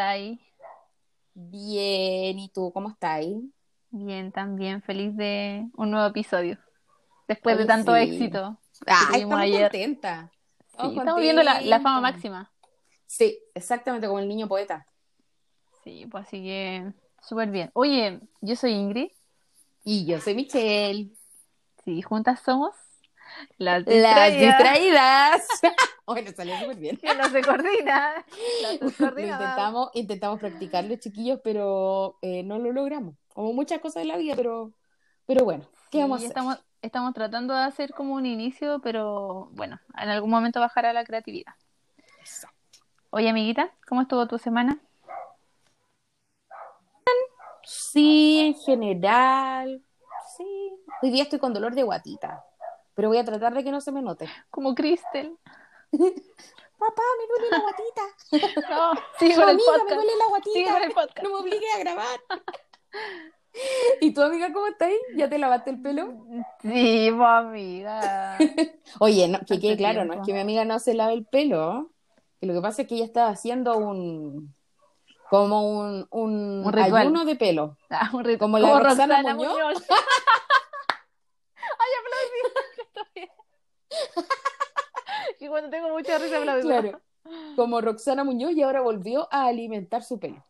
estáis? Bien, ¿y tú cómo estás? Bien, también feliz de un nuevo episodio. Después de tanto sí. éxito Ah, estamos ayer. contentas. Sí, Estamos viendo la, la fama máxima. Sí, exactamente como el niño poeta. Sí, pues así que súper bien. Oye, yo soy Ingrid. Y yo soy Michelle. Sí, juntas somos las Las distraídas, distraídas. bueno, salió súper bien. que no se coordina. Lo intentamos, intentamos practicarlo, chiquillos, pero eh, no lo logramos. Como muchas cosas de la vida, pero, pero bueno, ¿qué Sí, vamos a hacer? estamos, estamos tratando de hacer como un inicio, pero bueno, en algún momento bajará la creatividad. Exacto. Oye, amiguita, ¿cómo estuvo tu semana? Sí, en general. Sí. Hoy día estoy con dolor de guatita, pero voy a tratar de que no se me note. Como Crystal. Papá, me duele la guatita. No, Su con el amiga, me duele la guatita. con el podcast. No me obligue a grabar. ¿Y tu amiga cómo está ahí? ¿Ya te lavaste el pelo? Sí, pues, amiga. Oye, no, que quede claro, no es que mi amiga no se lave el pelo, que lo que pasa es que ella estaba haciendo un como un, un, Un ayuno de pelo. Ah, un Como la Roxana Muñoz. Ay, aplaudí. Y cuando tengo mucha risa aplaudo. Claro. Como Roxana Muñoz y ahora volvió a alimentar su pelo.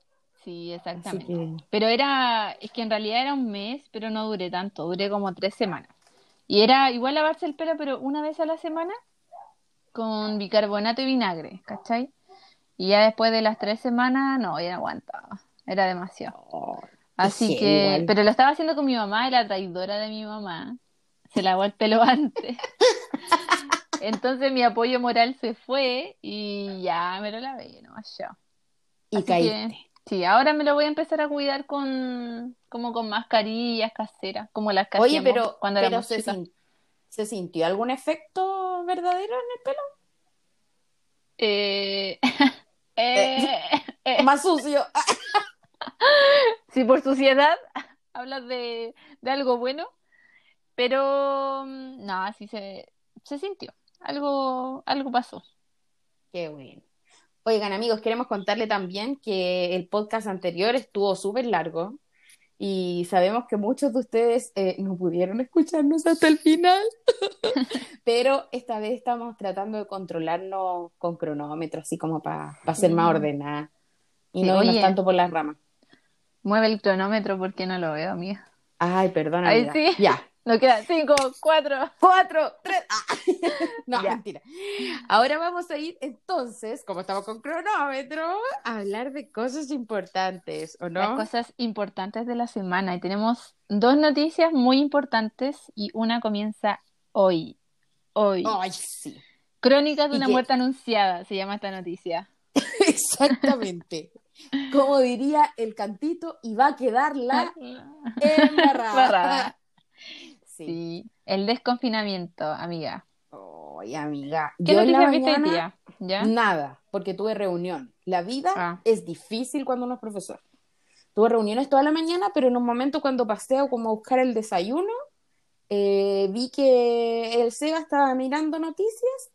Sí, exactamente. que Pero era, es que en realidad era un mes, pero no duré tanto, duré como tres semanas. Y era igual lavarse el pelo, pero una vez a la semana con bicarbonato y vinagre, ¿cachai? Y ya después de las tres semanas, no, ya no aguantaba, era demasiado. oh, Así que, igual. pero lo estaba haciendo con mi mamá, la traidora de mi mamá, se lavó el pelo antes. Entonces mi apoyo moral se fue y ya me lo lavé, no yo. y Así caíste. que, sí, ahora me lo voy a empezar a cuidar con, como con mascarillas caseras, como las que Oye, pero, cuando pero éramos se, sin- ¿se sintió algún efecto verdadero en el pelo? Eh, eh, eh, Más sucio. si por suciedad hablas de, de algo bueno, pero mm, no, sí se, se sintió, algo, algo pasó. Qué bueno. Oigan, amigos, queremos contarle también que el podcast anterior estuvo súper largo y sabemos que muchos de ustedes eh, no pudieron escucharnos hasta el final, pero esta vez estamos tratando de controlarnos con cronómetro, así como para ser más Sí. ordenada y Sí, no irnos tanto por las ramas. Mueve el cronómetro porque no lo veo, amiga. Ay, amiga. sí. Ya. Nos quedan cinco, cuatro. Cuatro, tres. ah. No, Ya. mentira. Ahora vamos a ir entonces, como estamos con cronómetro, a hablar de cosas importantes, ¿o Las no? cosas importantes de la semana. Y tenemos dos noticias muy importantes y una comienza hoy. Hoy. Ay, sí. Crónicas de ¿Y una qué? muerte anunciada se llama esta noticia. Exactamente. Como diría el cantito, y va a quedar la embarrada. Sí. Sí. El desconfinamiento, amiga. Ay, amiga. ¿Qué Yo noticias viste hoy día? ¿Ya? nada, porque tuve reunión. La vida Ah. es difícil cuando uno es profesor. Tuve reuniones toda la mañana, pero en un momento cuando paseo como a buscar el desayuno, eh, vi que el Seba estaba mirando noticias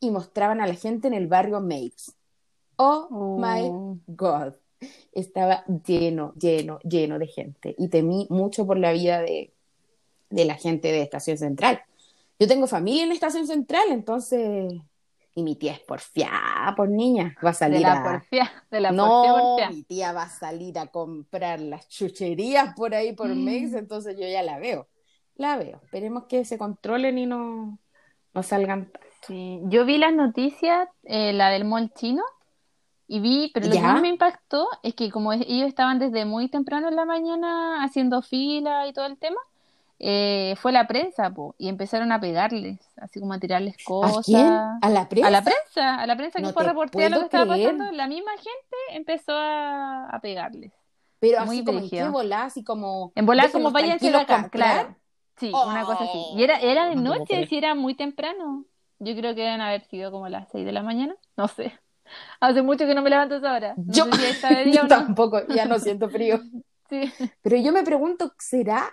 y mostraban a la gente en el barrio Mapes. Oh my Uh, God. Estaba lleno, lleno, lleno de gente. Y temí mucho por la vida de, de la gente de Estación Central. Yo tengo familia en Estación Central, entonces. Y mi tía es porfiada, por niña. Va a de salir la a. porfia, de la no, porfia, mi tía va a salir a comprar las chucherías por ahí por Mm. mes, entonces yo ya la veo. La veo. Esperemos que se controlen y no, no salgan tanto. Sí, yo vi las noticias, eh, la del mall chino, y vi, pero lo que más me impactó es que como ellos estaban desde muy temprano en la mañana haciendo fila y todo el tema, eh, fue la prensa, po, y empezaron a pegarles, así como a tirarles ¿A cosas. quién? ¿A la prensa? A la prensa, a la prensa que No fue a te reportear lo que estaba creer. pasando, la misma gente empezó a, a pegarles. Pero Muy así como en qué volá, así como. En volar déjenlos como váyanse acá, comprar. claro. Sí, una cosa así. Y era, era de no noche, si era muy temprano. Yo creo que deben haber sido como las 6 de la mañana. No sé. Hace mucho que no me levanto a esa hora. No Yo- sé si está de día Yo o no. tampoco, ya no siento frío. Sí. Pero yo me pregunto, ¿será,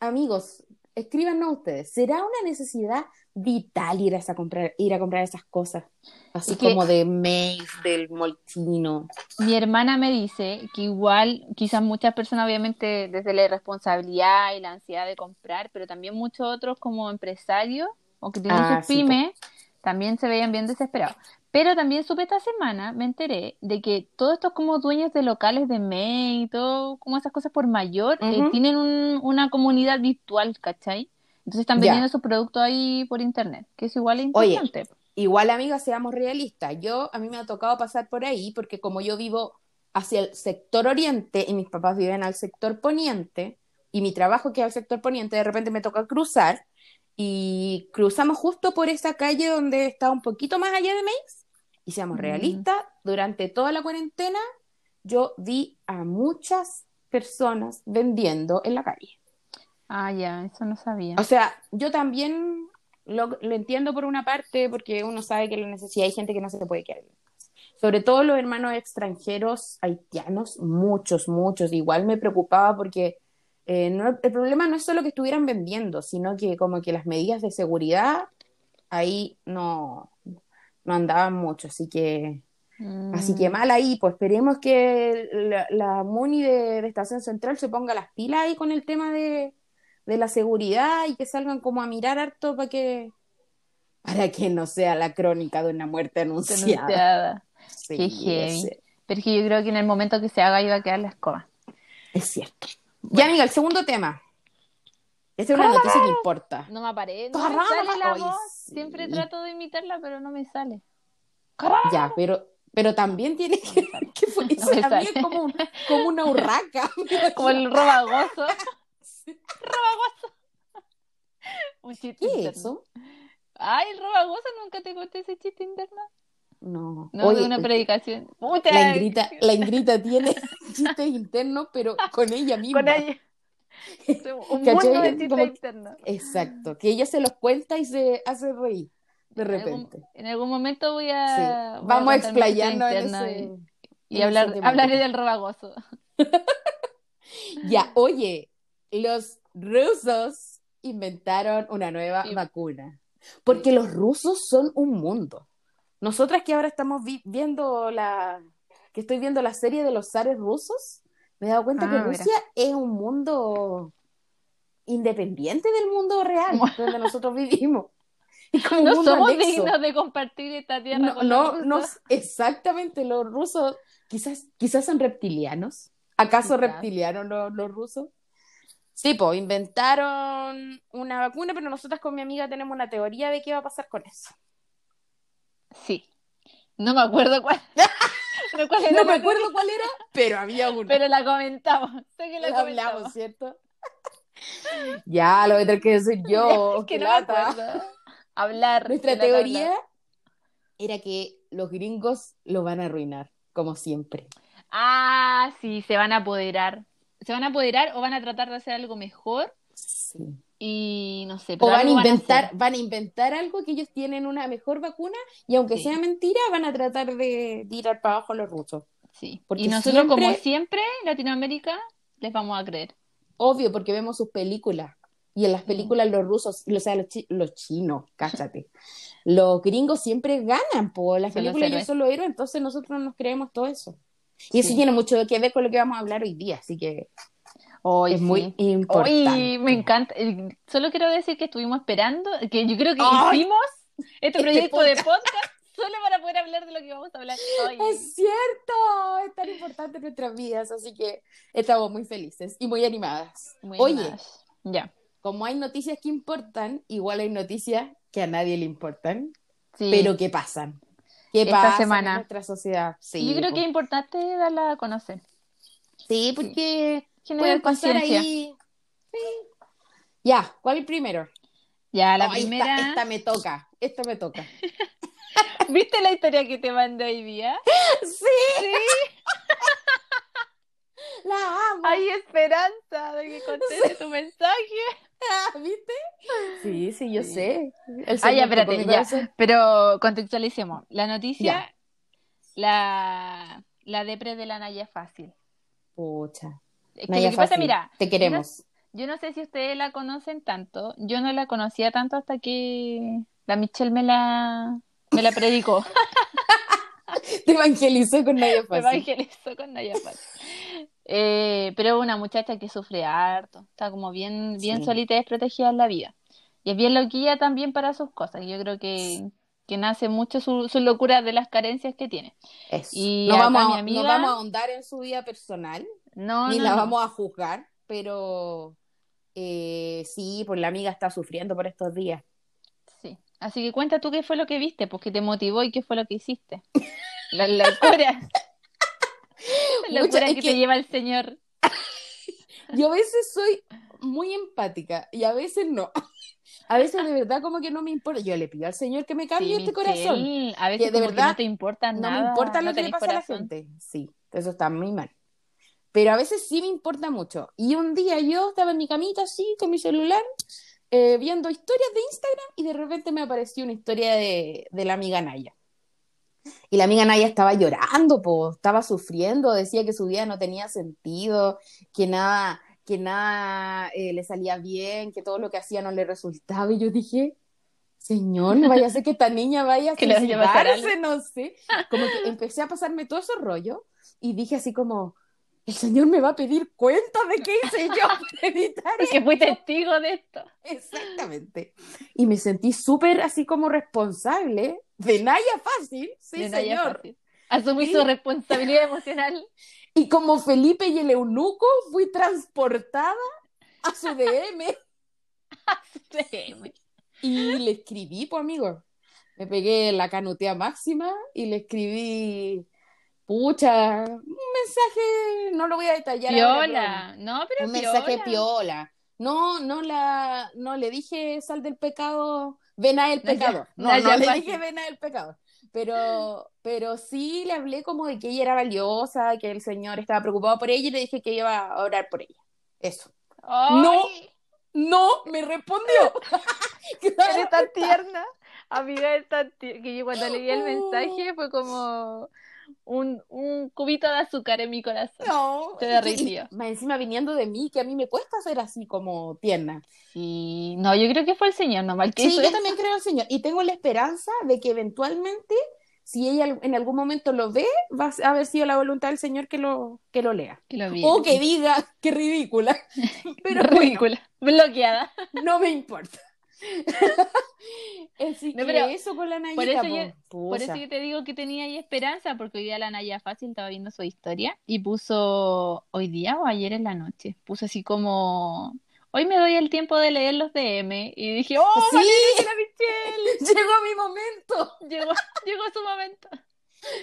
amigos, escríbanos ustedes, ¿será una necesidad vital ir a, esa comprar, ir a comprar esas cosas. Así que- como de Mace, del Moltino. Mi hermana me dice que igual, quizás muchas personas, obviamente, desde la irresponsabilidad y la ansiedad de comprar, pero también muchos otros como empresarios o que tienen Ah, sus sí, pymes, también se veían bien desesperados. Pero también supe esta semana, me enteré de que todos estos como dueños de locales de May y todo, como esas cosas por mayor, eh, tienen un- una comunidad virtual, ¿cachai? Entonces están Ya. vendiendo sus productos ahí por internet, que es igual Oye, importante. Igual, amiga, seamos realistas. Yo, a mí me ha tocado pasar por ahí porque como yo vivo hacia el sector oriente y mis papás viven al sector poniente y mi trabajo queda al sector poniente, de repente me toca cruzar y cruzamos justo por esa calle donde está un poquito más allá de Mace. Y seamos Mm. realistas, durante toda la cuarentena yo vi a muchas personas vendiendo en la calle. Ah, ya, eso no sabía. O sea, yo también lo, lo entiendo por una parte, porque uno sabe que lo necesita. Hay gente que no se puede quedar. Sobre todo los hermanos extranjeros haitianos, muchos, muchos. Igual me preocupaba porque eh, no- el problema no es solo que estuvieran vendiendo, sino que como que las medidas de seguridad ahí no, no andaban mucho. Así que, así que Mm. mal ahí. Pues esperemos que la, la MUNI de, de Estación Central se ponga las pilas ahí con el tema de, de la seguridad y que salgan como a mirar harto para que para que no sea la crónica de una muerte anunciada. Denunciada. Sí, Qué heavy. Pero es que yo creo que en el momento que se haga iba a quedar la escoba. Es cierto. Ya, amiga, el segundo tema. Esta es una noticia que importa. No me aparece, no me sale la voz. sí. Siempre trato de imitarla, pero no me sale. Ya, pero, pero también tiene que, que fue, No como, un- como una urraca. Como el robagoso. robagoso. Un chiste ¿Qué es interno. eso? Ay, el robagoso, nunca te conté ese chiste interno. No. No, Oye, de una predicación. Puta, la Ingrita, la Ingrita tiene chistes internos, pero con ella misma. con ella. Un ¿Cachai? mundo de chistes Como- internos. Exacto, que ella se los cuenta y se hace reír de En algún- repente. En algún momento voy Sí. a. voy Vamos a explayarnos en interno ese. y- Y, hablar, hablaré del robagoso. Ya, oye, los rusos inventaron una nueva Sí. vacuna. Porque los rusos son un mundo. Nosotras que ahora estamos vi- viendo la. que estoy viendo la serie de los zares rusos, me he dado cuenta Ah, que mira. Rusia es un mundo independiente del mundo real donde nosotros vivimos. No somos anexo. dignos de compartir esta tierra No, con no, exactamente, los rusos, quizás, quizás son reptilianos. ¿Acaso Quizás. reptilianos los, los rusos? Sí, pues inventaron una vacuna, pero nosotras con mi amiga tenemos una teoría de qué va a pasar con eso. Sí. No me acuerdo cuál. No me acuerdo cuál era, pero había una. Pero la comentamos. Sé que la La comentamos. hablamos, ¿cierto? ya, lo voy a tener que decir yo. Es que no me acuerdo. Hablar. Nuestra teoría hablar. era que los gringos lo van a arruinar, como siempre. Ah, sí, se van a apoderar. Se van a apoderar o van a tratar de hacer algo mejor Sí. Y no sé. O van a inventar, van a inventar algo que ellos tienen una mejor vacuna y aunque Sí. sea mentira, van a tratar de tirar para abajo a los rusos. Sí. porque Y nosotros, como siempre- siempre, Latinoamérica, les vamos a creer. Obvio, porque vemos sus películas. Y en las películas los rusos, o sea, los, chi- los chinos, cállate. Los gringos siempre ganan, por las Son películas ellos son los héroes, entonces nosotros nos creemos todo eso. Y eso Sí. tiene mucho que ver con lo que vamos a hablar hoy día, así que Hoy es muy sí. importante. Hoy me encanta. Eh, Solo quiero decir que estuvimos esperando, que yo creo que Ay. hicimos este Este proyecto de podcast. podcast solo para poder hablar de lo que vamos a hablar hoy. Es cierto, es tan importante en nuestras vidas, así que estamos muy felices y muy animadas. Muy Oye, animadas. Ya. como hay noticias que importan, igual hay noticias que a nadie le importan, Sí. pero que pasan. ¿Qué Esta pasa semana. en nuestra sociedad? Sí, yo creo po. que es importante darla a conocer. Sí, porque Generar pueden pasar conciencia. ahí. Sí. Ya, ¿cuál primero? Ya, la Oh, primera. Esta, me toca, esta me toca. ¿Viste la historia que te mandé hoy día? Sí, Sí. la amo. Hay esperanza de que conteste tu mensaje. ¿Viste? Sí, sí, yo Sí. sé. El Ah, ya, espérate, ya. Pero contextualicemos. La noticia, Ya. la, la depre de la Naya Fácil. Pucha. Es que Naya lo que pasa, Fácil, mira, te queremos. yo no sé si ustedes la conocen tanto. Yo no la conocía tanto hasta que la Michelle me la, me la predicó. Te evangelizó con Naya Fácil. evangelizó con Naya Fácil. Eh, pero una muchacha que sufre harto, está como bien, bien Sí. solita y desprotegida en la vida. Y es bien loquilla también para sus cosas. Yo creo que, que nace mucho su, su locura de las carencias que tiene. Eso. Y no, vamos a, amiga- no vamos a ahondar en su vida personal, No, ni no, la no. vamos a juzgar, pero eh, sí, pues la amiga está sufriendo por estos días. Sí. Así que cuenta tú qué fue lo que viste, pues qué te motivó y qué fue lo que hiciste. La locura. La locura que, que- te lleva el Señor. Yo a veces soy muy empática y a veces no. A veces de verdad como que no me importa. Yo le pido al Señor que me cambie Sí, este corazón. A veces Que de que verdad no te importa No nada. me importa lo no que le pasa a la corazón. gente. Sí, eso está muy mal. Pero a veces sí me importa mucho. Y un día yo estaba en mi camita así, con mi celular, eh, viendo historias de Instagram y de repente me apareció una historia de, de la amiga Naya. Y la amiga Naya estaba llorando, po, estaba sufriendo, decía que su vida no tenía sentido, que nada, que nada eh, le salía bien, que todo lo que hacía no le resultaba. Y yo dije, Señor, no vaya a ser que esta niña vaya a suicidarse, no sé. Como que empecé a pasarme todo ese rollo y dije así como, el Señor me va a pedir cuenta de qué hice yo para evitar Porque fui testigo de esto. Exactamente. Y me sentí súper así como responsable de Naya Fácil, sí, de señor. Fácil. Asumí Sí. su responsabilidad emocional. Y como Felipe y el eunuco, fui transportada a su DM y le escribí, pues amigo. Me pegué la canutea máxima y le escribí, pucha, un mensaje, no lo voy a detallar ahora, Piola. No, pero un mensaje piola. No, no la, no le dije sal del pecado, ven a el Naya- pecador. No, no le dije ven a el pecador. Pero, pero sí le hablé como de que ella era valiosa, que el Señor estaba preocupado por ella y le dije que iba a orar por ella. Eso. No. Ay, No, me respondió. Eres tan tierna. Amiga, es tan tierna. Que yo cuando leí el mensaje fue como un, un cubito de azúcar en mi corazón. No, y- derritió. Más encima viniendo de mí, que a mí me cuesta ser así como tierna. Sí, no, yo creo que fue el Señor nomás que Sí, yo eso. también creo el Señor. Y tengo la esperanza de que eventualmente, si ella en algún momento lo ve, va a haber sido la voluntad del Señor que lo, que lo lea. Que lo. O que diga, qué ridícula. Pero ridícula, bloqueada. bueno, no me importa. Así No, que pero eso con la Nayita, por eso po. yo- Por eso yo te digo que tenía ahí esperanza, porque hoy día la Naya Fácil estaba viendo su historia y puso, hoy día o ayer en la noche, puso así como, hoy me doy el tiempo de leer los DM y dije, oh, Sí. Michelle, Llegó mi momento. llegó, llegó su momento.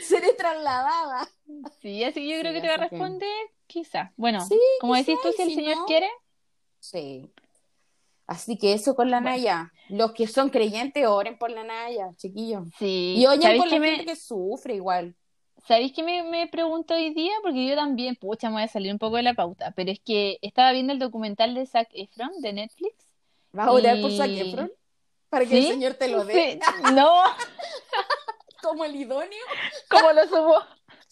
Seré trasladada. Sí, así que yo Sí, creo que te va a así que- responder, quizás. Bueno, Sí, como decís tú, si el Señor quiere, Sí. Así que eso con la Bueno. Naya. Los que son creyentes, oren por la Naya, chiquillos. sí. Y oyen ¿Sabéis por la que me, gente que sufre igual. ¿Sabéis qué me, me pregunto hoy día? Porque yo también, pucha, me voy a salir un poco de la pauta, pero es que estaba viendo el documental de Zac Efron de Netflix. ¿Vas a orar por Zac Efron? Para que ¿Sí? el Señor te lo dé. Sí, No, Como el idóneo. como lo subo.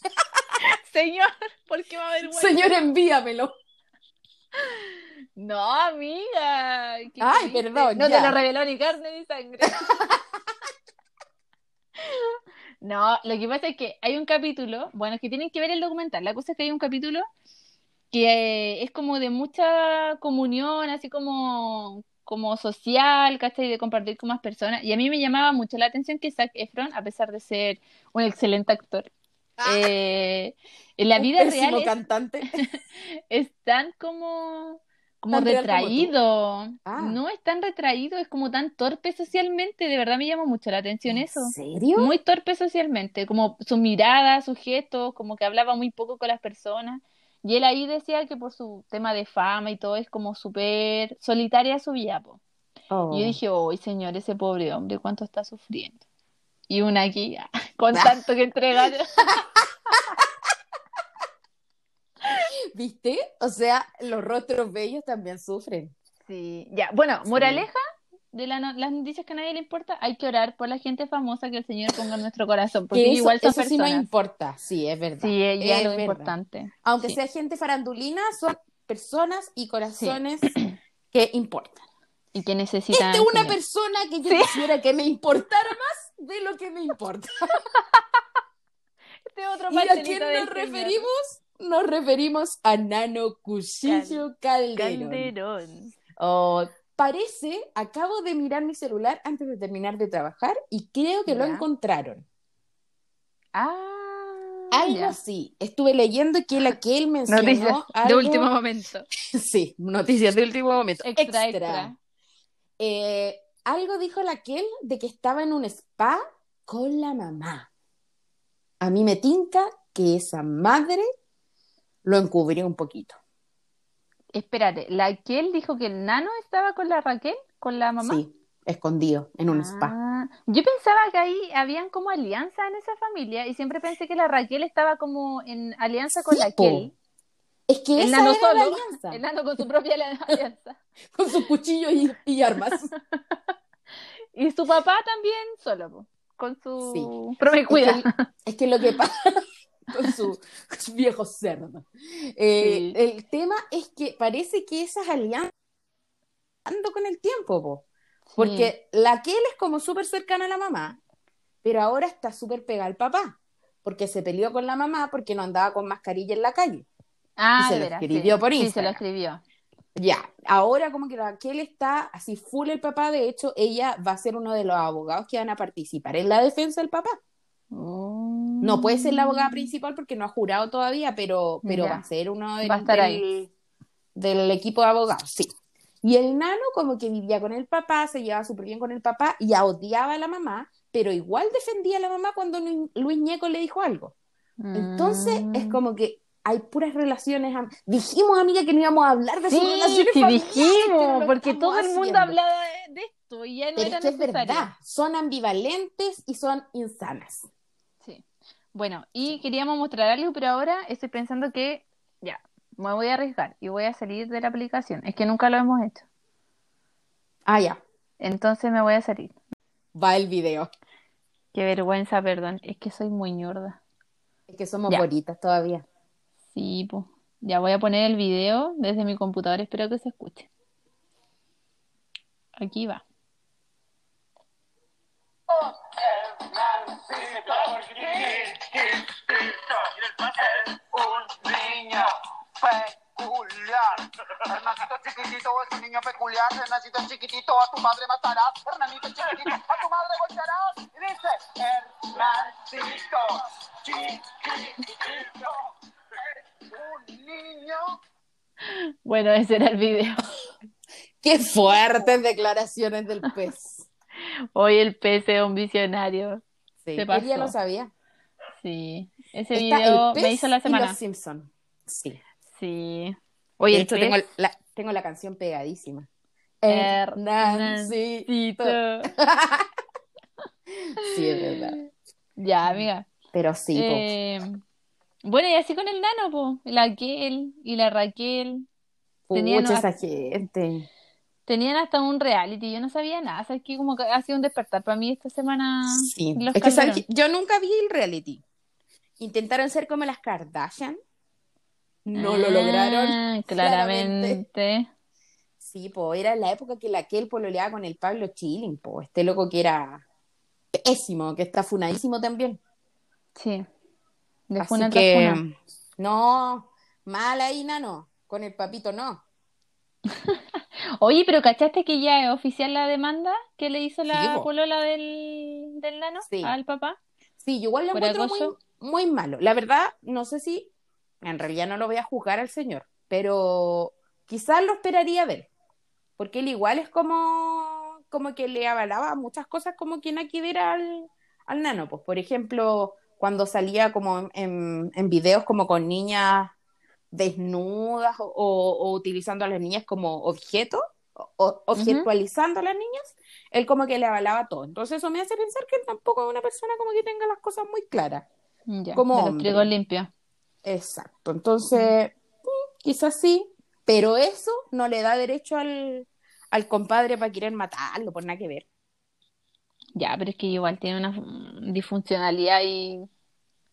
Señor, ¿por qué va a haber? Señor, envíamelo. No, amiga. ¿qué Ay, perdón, No ya. te lo reveló ni carne ni sangre. No, lo que pasa es que hay un capítulo, bueno, es que tienen que ver el documental. La cosa es que hay un capítulo que eh, es como de mucha comunión, así como, como social, ¿cachai? De compartir con más personas. Y a mí me llamaba mucho la atención que Zac Efron, a pesar de ser un excelente actor, eh, en la vida real es, cantante. es tan como, como retraído. Ah. No es tan retraído, es como tan torpe socialmente. De verdad me llamó mucho la atención eso. ¿En serio? Muy torpe socialmente, como su mirada, sus gestos, como que hablaba muy poco con las personas. Y él ahí decía que por su tema de fama y todo es como súper solitaria su vida, po. Oh. Y yo dije, ¡ay, señor, ese pobre hombre, cuánto está sufriendo! Y una aquí, con tanto que entregar. ¿Viste? O sea, los rostros bellos también sufren. Sí, ya. Bueno, Sí. moraleja de la no- las noticias que a nadie le importa, hay que orar por la gente famosa que el Señor ponga en nuestro corazón, porque eso, igual son eso sí no personas. importa. Sí, es verdad. Sí, Es lo verdad. importante. Aunque Sí. sea gente farandulina, son personas y corazones que importan. Y que necesitan. Esta es una persona que yo quisiera que me importara más de lo que me importa. Este otro ¿Y a quién nos referimos? Nos referimos a Nano Cuchillo Calderón. Calderón. Oh, parece, acabo de mirar mi celular antes de terminar de trabajar y creo que lo encontraron. Ah, Algo así. Estuve leyendo que la que él mencionó Noticias de último momento. Sí, noticias de último momento. Extra, extra. Eh, algo dijo la Kel de que estaba en un spa con la mamá. A mí me tinca que esa madre lo encubrió un poquito. Espérate, ¿la que él dijo que el nano estaba con la Raquel? ¿Con la mamá? Sí, escondido en un spa. Ah, yo pensaba que ahí habían como alianza en esa familia y siempre pensé que la Raquel estaba como en alianza con Sí, la. Kel. Es que El esa nano era solo, la alianza, el nano con su propia ali- alianza. con sus cuchillos y, y armas. Y su papá también solo, con su Sí. promiscuidad. Es que, es que lo que pasa con su, viejo cerdo. Eh, Sí. El tema es que parece que esas alianzas ando con el tiempo, po. porque la Kel es como súper cercana a la mamá, pero ahora está súper pegada al papá, porque se peleó con la mamá porque no andaba con mascarilla en la calle. Ah, y se lo escribió sí. por Sí, se lo Instagram. escribió. Ya, ahora como que Raquel está así full el papá, de hecho ella va a ser uno de los abogados que van a participar en la defensa del papá. No puede ser la abogada principal porque no ha jurado todavía, pero, pero Ya. va a ser uno del, Va a estar del- ahí. del equipo de abogados, sí. Y el nano como que vivía con el papá, se llevaba súper bien con el papá y odiaba a la mamá, pero igual defendía a la mamá cuando Lu- Luis Ñeco le dijo algo. Entonces Mm. es como que hay puras relaciones. am- Dijimos, amiga, que no íbamos a hablar de sus Sí, relaciones sí dijimos, porque todo el mundo haciendo. hablaba de, de esto y ya no Pero era es que es necesario. verdad, son ambivalentes y son insanas. Bueno, y queríamos mostrar algo, pero ahora estoy pensando que ya, me voy a arriesgar y voy a salir de la aplicación. Es que nunca lo hemos hecho. Ah, ya, Entonces me voy a salir. va el video. Qué vergüenza, perdón. Es que soy muy ñorda. Es que somos Ya. bonitas todavía. Sí, pues. Ya voy a poner el video desde mi computador. Espero que se escuche. Aquí va. Un niño peculiar. Hernacito chiquitito es un niño peculiar. Hernacito chiquitito, a tu madre matarás. Hernanito chiquitito, a tu madre golpearás. Y dice, Hernacito chiquitito es un niño Bueno, ese era el video. Qué fuertes declaraciones del pez. Hoy el pez es un visionario. Sí, Se él ya pasó. lo sabía. Sí. Ese Está video me hizo la y semana. los Simpson. Sí. Sí. Oye, de hecho, tengo la, tengo la canción pegadísima. Hernancito. Sí, es verdad. Ya, amiga. Pero sí. Eh, bueno, y así con el nano, po. La Kel y la Raquel. tenían Pucha, una- esa gente. Tenían hasta un reality. Yo no sabía nada. ¿Sabes qué? Como que ha sido un despertar para mí esta semana. Sí. los Es que yo nunca vi el reality. Intentaron ser como las Kardashian. No lo Ah, lograron. Claramente. Sí, po, era la época que la Kel pololeaba con el Pablo Chilling, po. Este loco que era pésimo, que está funadísimo también. Sí. De Así que, funa. no, mal ahí, nano. Con el papito no. Oye, pero ¿cachaste que ya es oficial la demanda que le hizo la Sí, polola del, del nano Sí. al papá? Sí, yo igual lo ¿Por encuentro acoso? muy, muy malo. La verdad, no sé si, en realidad no lo voy a juzgar al señor, pero quizás lo esperaría él, porque él igual es como, como que le avalaba muchas cosas como quien aquí ver al, al nano. Pues, por ejemplo, cuando salía como en, en, en videos como con niñas desnudas o, o utilizando a las niñas como objetos, o, objetualizando a las niñas, él como que le avalaba todo. Entonces eso me hace pensar que él tampoco es una persona como que tenga las cosas muy claras. Ya, Como trigos limpios. Exacto. Entonces, mm, quizás sí, pero eso no le da derecho al, al compadre para querer matarlo, por nada que ver. Ya, pero es que igual tiene una disfuncionalidad y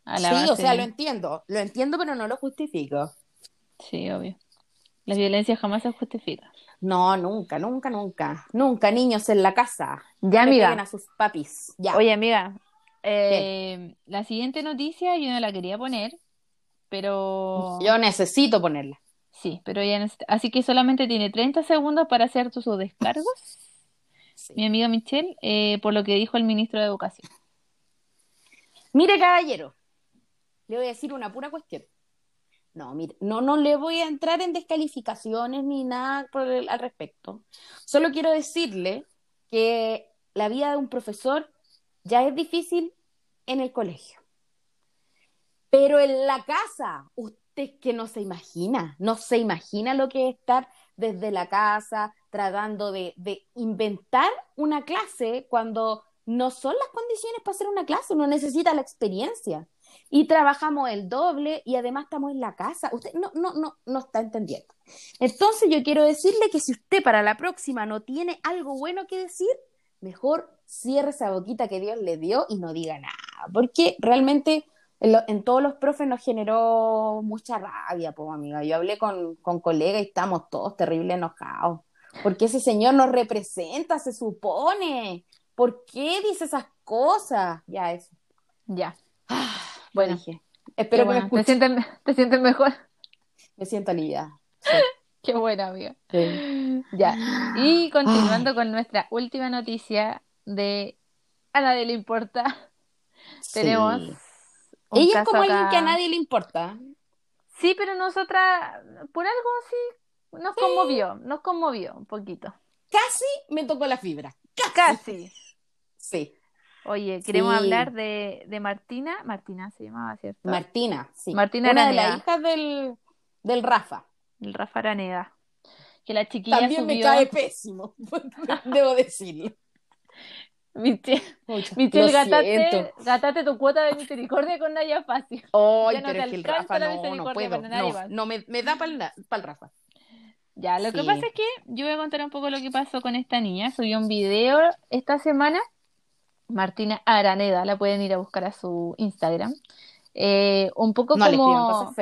a la Sí, o sea, lo entiendo, lo entiendo, pero no lo justifico. Sí, obvio. La violencia jamás se justifica. No, nunca, nunca, nunca. Nunca niños en la casa. Ya, amiga. peguen a sus papis. Ya. Oye, amiga, eh, la siguiente noticia yo no la quería poner, pero Yo necesito ponerla. sí, pero ya así que solamente tiene 30 segundos para hacer tus descargos, Sí. mi amiga Michelle, eh, por lo que dijo el ministro de Educación. Mire, caballero, le voy a decir una pura cuestión. No, mire, no, no le voy a entrar en descalificaciones ni nada por al respecto. Solo quiero decirle que la vida de un profesor ya es difícil en el colegio. Pero en la casa, usted que no se imagina, no se imagina lo que es estar desde la casa tratando de, de inventar una clase cuando no son las condiciones para hacer una clase, uno necesita la experiencia. Y trabajamos el doble y además estamos en la casa. Usted no, no, no, no está entendiendo. Entonces yo quiero decirle que si usted para la próxima no tiene algo bueno que decir, mejor cierre esa boquita que Dios le dio y no diga nada. Porque realmente en, lo- en todos los profes nos generó mucha rabia, pues amiga. Yo hablé con, con colegas y estamos todos terrible enojados. Porque ese señor nos representa, se supone. ¿Por qué dice esas cosas? Ya, eso. Ya, Bueno, Bueno, dije. Espero que me bueno. ¿Te sientes, te sientes mejor? Me siento aliviada. Qué buena, amiga. Sí. Ya, y continuando con nuestra última noticia de a nadie le importa, tenemos Sí. un Ella es como alguien que a nadie le importa. Sí, pero nosotras, por algo sí, nos conmovió, nos conmovió un poquito. Casi me tocó la fibra. Casi. Sí. Oye, queremos Sí. hablar de, de Martina. Martina se llamaba, ¿cierto? Martina, sí. Martina Una de Araneda. las hijas del, del Rafa. El Rafa Araneda. Que la chiquilla También me subió. cae pésimo, debo decirlo. Michelle, lo gatate, gatate tu cuota de misericordia con Naya Fácil. Ay, Ya no pero te es que el Rafa la no, no puedo. No, no me, me da para el, Rafa. Ya, lo que Sí. pasa es que yo voy a contar un poco lo que pasó con esta niña. Subió un video esta semana. Martina Araneda, la pueden ir a buscar a su Instagram. Eh, un poco No como...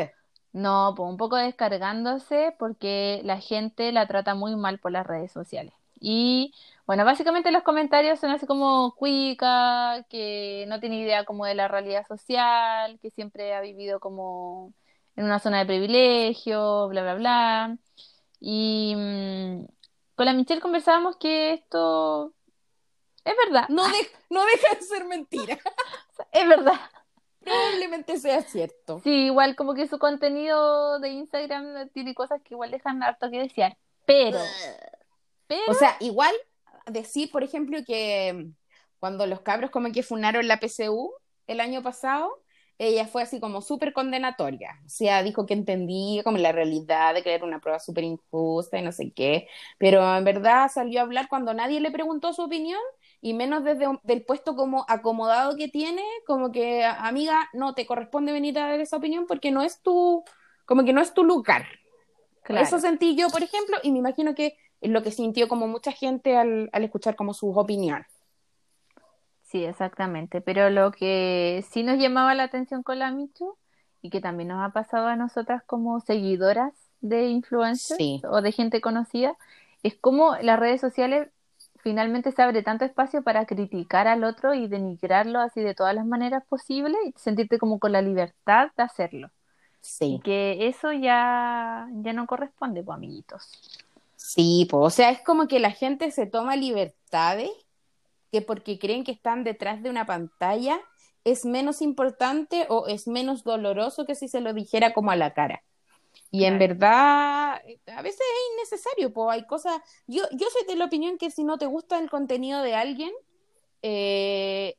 No, pues un poco descargándose porque la gente la trata muy mal por las redes sociales. Y bueno, básicamente los comentarios son así como cuica, que no tiene idea como de la realidad social, que siempre ha vivido como en una zona de privilegio, bla, bla, bla. Y mm, con la Michelle conversábamos que esto es verdad, No, de- no deja de ser mentira. es verdad. Probablemente sea cierto. Sí, igual como que su contenido de Instagram tiene cosas que igual dejan harto que desear. Pero, pero, O sea, igual decir, por ejemplo, que cuando los cabros como que funaron la PCU el año pasado, ella fue así como súper condenatoria. O sea, dijo que entendía como la realidad de que era una prueba súper injusta y no sé qué. Pero en verdad salió a hablar cuando nadie le preguntó su opinión y menos desde un- del puesto como acomodado que tiene, como que, amiga, no te corresponde venir a dar esa opinión porque no es tu, como que no es tu lugar. claro, Eso sentí yo, por ejemplo, y me imagino que es lo que sintió como mucha gente al, al escuchar como sus opiniones. sí, exactamente. Pero lo que sí nos llamaba la atención con la Michu y que también nos ha pasado a nosotras como seguidoras de influencers Sí. o de gente conocida, es cómo las redes sociales finalmente se abre tanto espacio para criticar al otro y denigrarlo así de todas las maneras posibles y sentirte como con la libertad de hacerlo. Y Sí, que eso ya, ya no corresponde, pues, amiguitos. sí, po. o sea, es como que la gente se toma libertades que porque creen que están detrás de una pantalla es menos importante o es menos doloroso que si se lo dijera como a la cara. Y en verdad, a veces es innecesario, pues hay cosas. Yo, yo soy de la opinión que si no te gusta el contenido de alguien eh,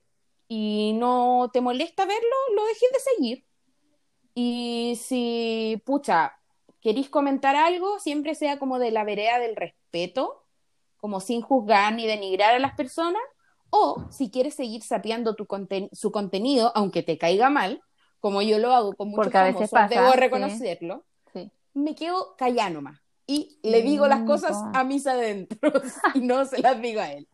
y no te molesta verlo, lo dejes de seguir. Y si, pucha, queréis comentar algo, siempre sea como de la vereda del respeto, como sin juzgar ni denigrar a las personas, o si quieres seguir sapeando tu conten- su contenido, aunque te caiga mal, como yo lo hago con muchos Porque a veces famosos, pasa, debo reconocerlo. Me quedo callada nomás. Y le digo las cosas a mis adentros y no se las digo a él.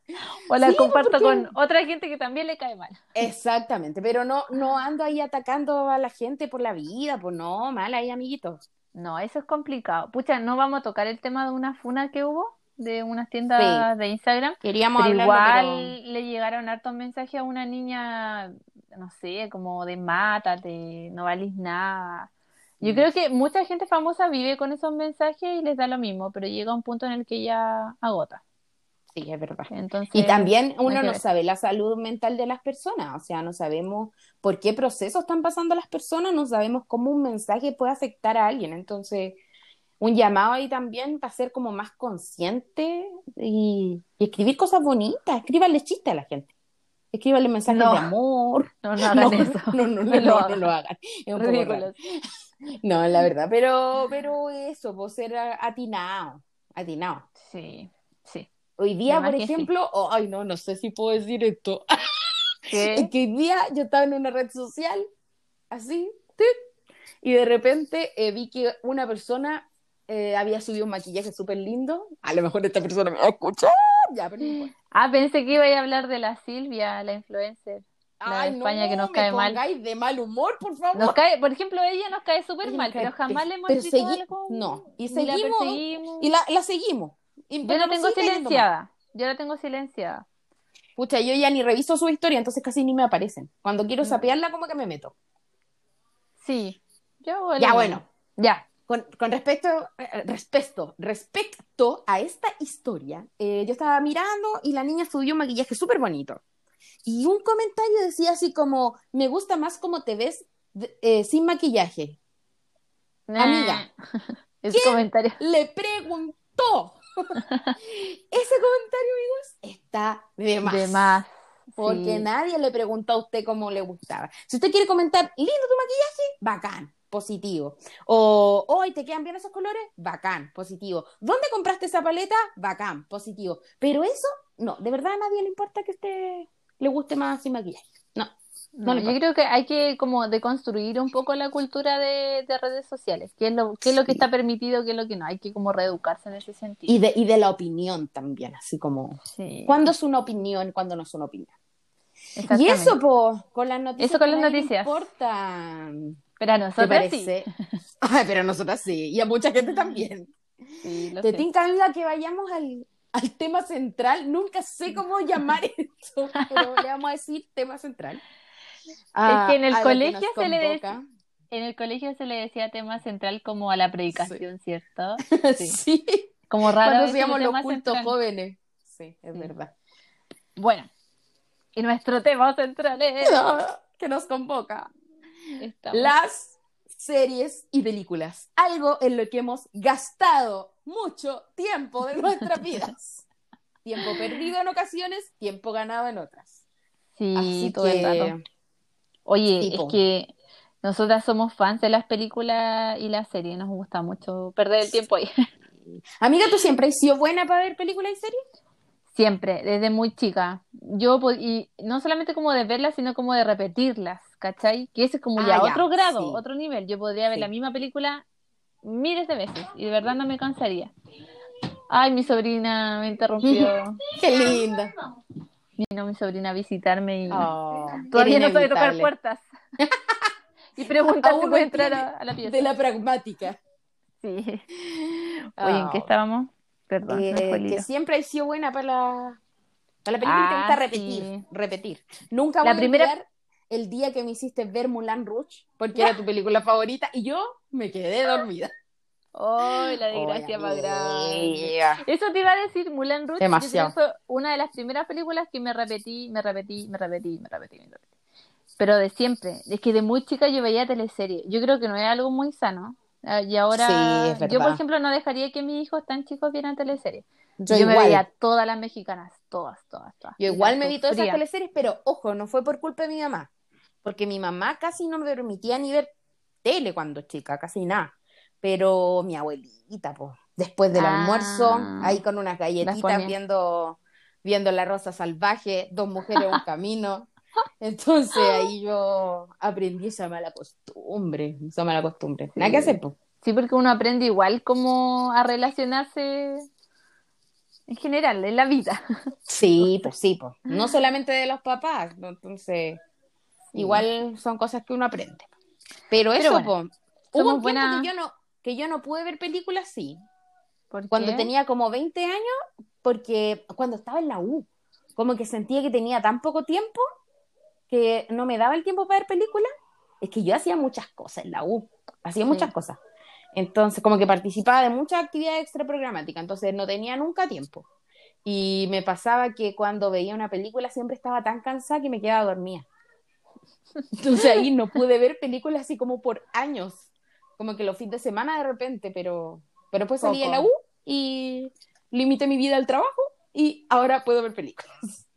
O la Sí, comparto porque- con otra gente que también le cae mal. Exactamente, pero no, no ando ahí atacando a la gente por la vida, pues no, mal ahí, amiguitos. No, eso es complicado. Pucha, no vamos a tocar el tema de una funa que hubo de unas tiendas de Instagram, Queríamos pero hablarlo, igual le llegaron hartos mensajes a una niña, no sé, como de mátate, no valís nada. Yo creo que mucha gente famosa vive con esos mensajes y les da lo mismo, pero llega un punto en el que ya agota. sí, es verdad. Entonces, Y también uno no sabe la salud mental de las personas, o sea, no sabemos por qué procesos están pasando las personas, no sabemos cómo un mensaje puede afectar a alguien. Entonces, un llamado ahí también para ser como más consciente y, y escribir cosas bonitas, escríbanle chistes a la gente, escríbanle mensajes No. de amor. No, no hagan eso. no, no, no, No no, lo no hagan. lo hagan. Es un poco raro. No, la verdad, pero, pero eso, por ser a- atinado, atinado. Sí, sí. Hoy día, por sí. ejemplo, oh, ay, no, no sé si puedo decir esto. ¿Qué? Es que hoy día yo estaba en una red social, así, y de repente eh, vi que una persona eh, había subido un maquillaje súper lindo. A lo mejor esta persona me va a escuchar, ya, pero no. Ah, pensé que iba a hablar de la Silvia, la influencer. La de Ay, España no, que nos me cae mal. de mal humor, por favor. Nos cae, por ejemplo, ella nos cae súper mal, pero jamás le hemos segui- algo. no, y la seguimos, perseguimos. Y la, la seguimos. Y- Yo la tengo silenciada. Yo la tengo silenciada. Pucha, yo ya ni reviso su historia, entonces casi ni me aparecen. Cuando quiero Mm. sapearla, como que me meto. Sí. Yo Ya, bueno. Ya. Con, con respecto, eh, respecto, respecto a esta historia, eh, yo estaba mirando y la niña subió un maquillaje súper bonito. Y un comentario decía así como, me gusta más cómo te ves eh, sin maquillaje. Amiga. Ese comentario. Le preguntó. Ese comentario, amigos, está de más. De más. Porque sí. nadie le preguntó a usted cómo le gustaba. Si usted quiere comentar, lindo tu maquillaje, bacán, positivo. O, hoy te quedan bien esos colores, bacán, positivo. ¿Dónde compraste esa paleta? Bacán, positivo. Pero eso, no, de verdad a nadie le importa que usted le guste más sin maquillaje. No. No, le yo importa. creo que hay que como deconstruir un poco la cultura de, de redes sociales. ¿Qué es lo, qué es lo que está permitido, qué es lo que no? Hay que como reeducarse en ese sentido. Y de, y de la opinión también, así como, Sí, ¿cuándo es una opinión, cuándo no es una opinión? Y eso, pues, con las noticias Eso con las a noticias. importan. Pero a ¿Te nosotros sí. Ay, pero nosotras sí, y a mucha gente también. Sí, Te tinca, que vayamos al, al tema central. Nunca sé cómo llamar esto, pero le vamos a decir tema central. A- que en el a lo colegio se le convoca. En el colegio se le decía tema central como a la predicación, ¿cierto? Sí. Sí, Como raro cuando hacíamos los cultos jóvenes. Sí, es Sí. verdad. Bueno, y nuestro tema central es... que nos convoca. Estamos- Las series y películas. Algo en lo que hemos gastado mucho tiempo de nuestras vidas. Tiempo perdido en ocasiones, tiempo ganado en otras. Sí, Así todo el rato. que, Oye, es que nosotras somos fans de las películas y las series, nos gusta mucho perder el tiempo ahí. amiga, ¿tú siempre has sido buena para ver películas y series? Siempre, desde muy chica. Yo, y no solamente como de verlas, sino como de repetirlas, ¿cachai? Que ese es como Ah, ya ya, otro grado, sí. otro nivel. Yo podría ver Sí. la misma película miles de veces y de verdad no me cansaría. Ay, mi sobrina me interrumpió. Qué linda. Vino mi sobrina a visitarme y Oh, todavía no sabe tocar puertas. y preguntar Aún si puede entrar a, a la pieza. De la pragmática. Sí. Oye, ¿en qué Oh. estábamos? Perdón, me Eh, que siempre has sido buena para la, para la película Ah, gusta repetir, sí. repetir. Nunca La voy primera- a el día que me hiciste ver Moulin Rouge, porque era tu película favorita, y yo me quedé dormida. ¡Ay, la desgracia más grande! Eso te iba a decir, Moulin Rouge. Demasiado. fue una de las primeras películas que me repetí, me repetí, me repetí, me repetí, me repetí. Pero de siempre. Es que de muy chica yo veía teleseries. Yo creo que no es algo muy sano. Ah, Y ahora, Sí, es yo por ejemplo no dejaría que mis hijos tan chicos vieran teleseries. Yo, Yo, me igual, veía todas las mexicanas, todas, todas, todas. yo igual me vi todas esas teleseries, pero ojo, no fue por culpa de mi mamá, porque mi mamá casi no me permitía ni ver tele cuando chica, casi nada. Pero mi abuelita, pues, después del Ah. almuerzo, ahí con unas galletitas viendo, viendo la rosa salvaje, dos mujeres, un camino. Entonces ahí yo aprendí esa mala costumbre, esa mala costumbre. Nada que hacer, pues. Sí, porque uno aprende igual como a relacionarse en general, en la vida. Sí, pues sí, pues. No solamente de los papás, ¿no? entonces igual son cosas que uno aprende. Pero eso, bueno, pues, hubo un tiempo buena- que yo no, que yo no pude ver películas, sí. ¿Por Cuando qué? tenía como 20 años, porque cuando estaba en la U, como que sentía que tenía tan poco tiempo que no me daba el tiempo para ver películas. Es que yo hacía muchas cosas en la U, hacía Sí. muchas cosas. Entonces, como que participaba de muchas actividades extraprogramáticas, entonces no tenía nunca tiempo. Y me pasaba que cuando veía una película siempre estaba tan cansada que me quedaba dormida. Entonces ahí no pude ver películas así como por años, como que los fines de semana de repente, pero, pero pues salí de la U y limité mi vida al trabajo y ahora puedo ver películas.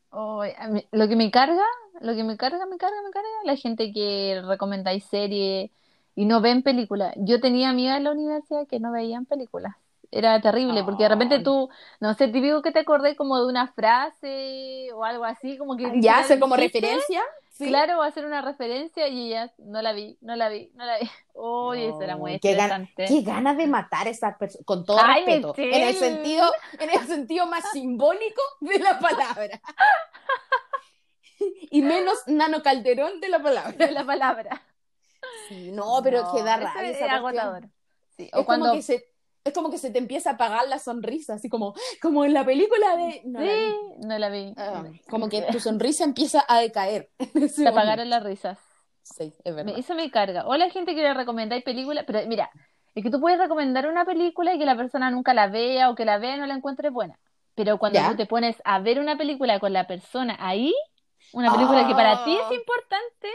Mí- lo que me carga, lo que me carga, me carga, me carga, la gente que recomendáis series y no ven películas. Yo tenía amigas en la universidad que no veían películas. Era terrible, porque de repente tú, no sé, típico que te acordé como de una frase o algo así, como que Ya hace como referencia. Sí. Claro, va a hacer una referencia y ella no la vi, no la vi, no la vi. Uy, eso era muy No, qué gana- estresante. Qué ganas de matar a esas personas, con todo Ay, respeto, en el sentido, en el sentido más simbólico de la palabra. Y menos Nano Calderón de la palabra. la palabra. Sí, no, pero es que da No, eso rabia es agotador. Sí, Es o cuando como que se, es como que se te empieza a apagar la sonrisa, así como, como en la película de. no la vi. Sí, no la vi. Ah, como que tu sonrisa empieza a decaer. Se apagaron las risas. Sí, es verdad. Me- eso me carga. O la gente que le recomendáis películas, pero mira, es que tú puedes recomendar una película y que la persona nunca la vea o que la vea y no la encuentre buena. Pero cuando Ya. tú te pones a ver una película con la persona ahí, una película que para ti Ah. es importante,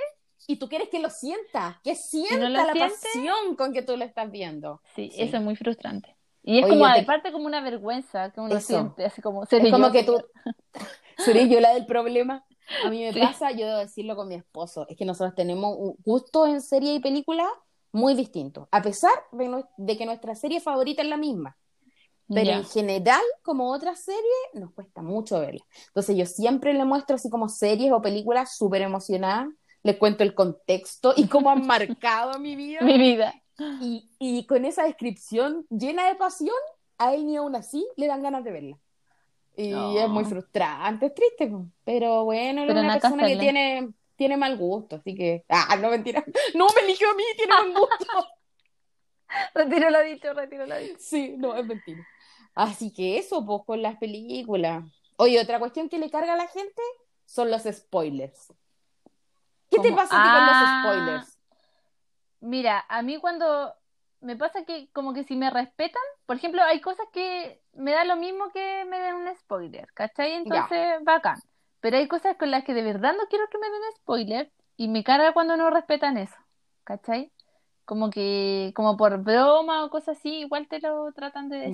Y tú quieres que lo sienta, que sienta no la siente? pasión con que tú lo estás viendo. sí, Sí. eso es muy frustrante. Y es Oye, como, te- aparte, como una vergüenza que uno Eso. siente, así como, ¿seré Es como yo, que tú, seré yo la del problema. A mí me Sí. pasa, yo debo decirlo con mi esposo, es que nosotros tenemos un gusto en serie y película muy distintos, a pesar de, nue- de que nuestra serie favorita es la misma. Pero Ya. en general, como otras series, nos cuesta mucho verla. Entonces yo siempre le muestro así como series o películas súper emocionadas, les cuento el contexto y cómo han marcado mi vida. Mi vida. Y, y con esa descripción llena de pasión, a él ni aún así le dan ganas de verla. Y No. es muy frustrante, es triste, po. pero bueno, él es Pero una persona que tiene, tiene mal gusto, así que, ah, no mentira, no me eligió a mí, tiene mal gusto. Retiro lo dicho, retiro lo dicho. Sí, no, es mentira. Así que eso, pues, con las películas. Oye, otra cuestión que le carga a la gente son los spoilers. ¿Qué te pasa Ah. con los spoilers? Mira, a mí cuando me pasa que como que si me respetan, por ejemplo, hay cosas que me da lo mismo que me den un spoiler, ¿cachai? Entonces, bacán. Pero hay cosas con las que de verdad no quiero que me den spoiler y me carga cuando no respetan eso, ¿cachai? Como que, como por broma o cosas así, igual te lo tratan de decir.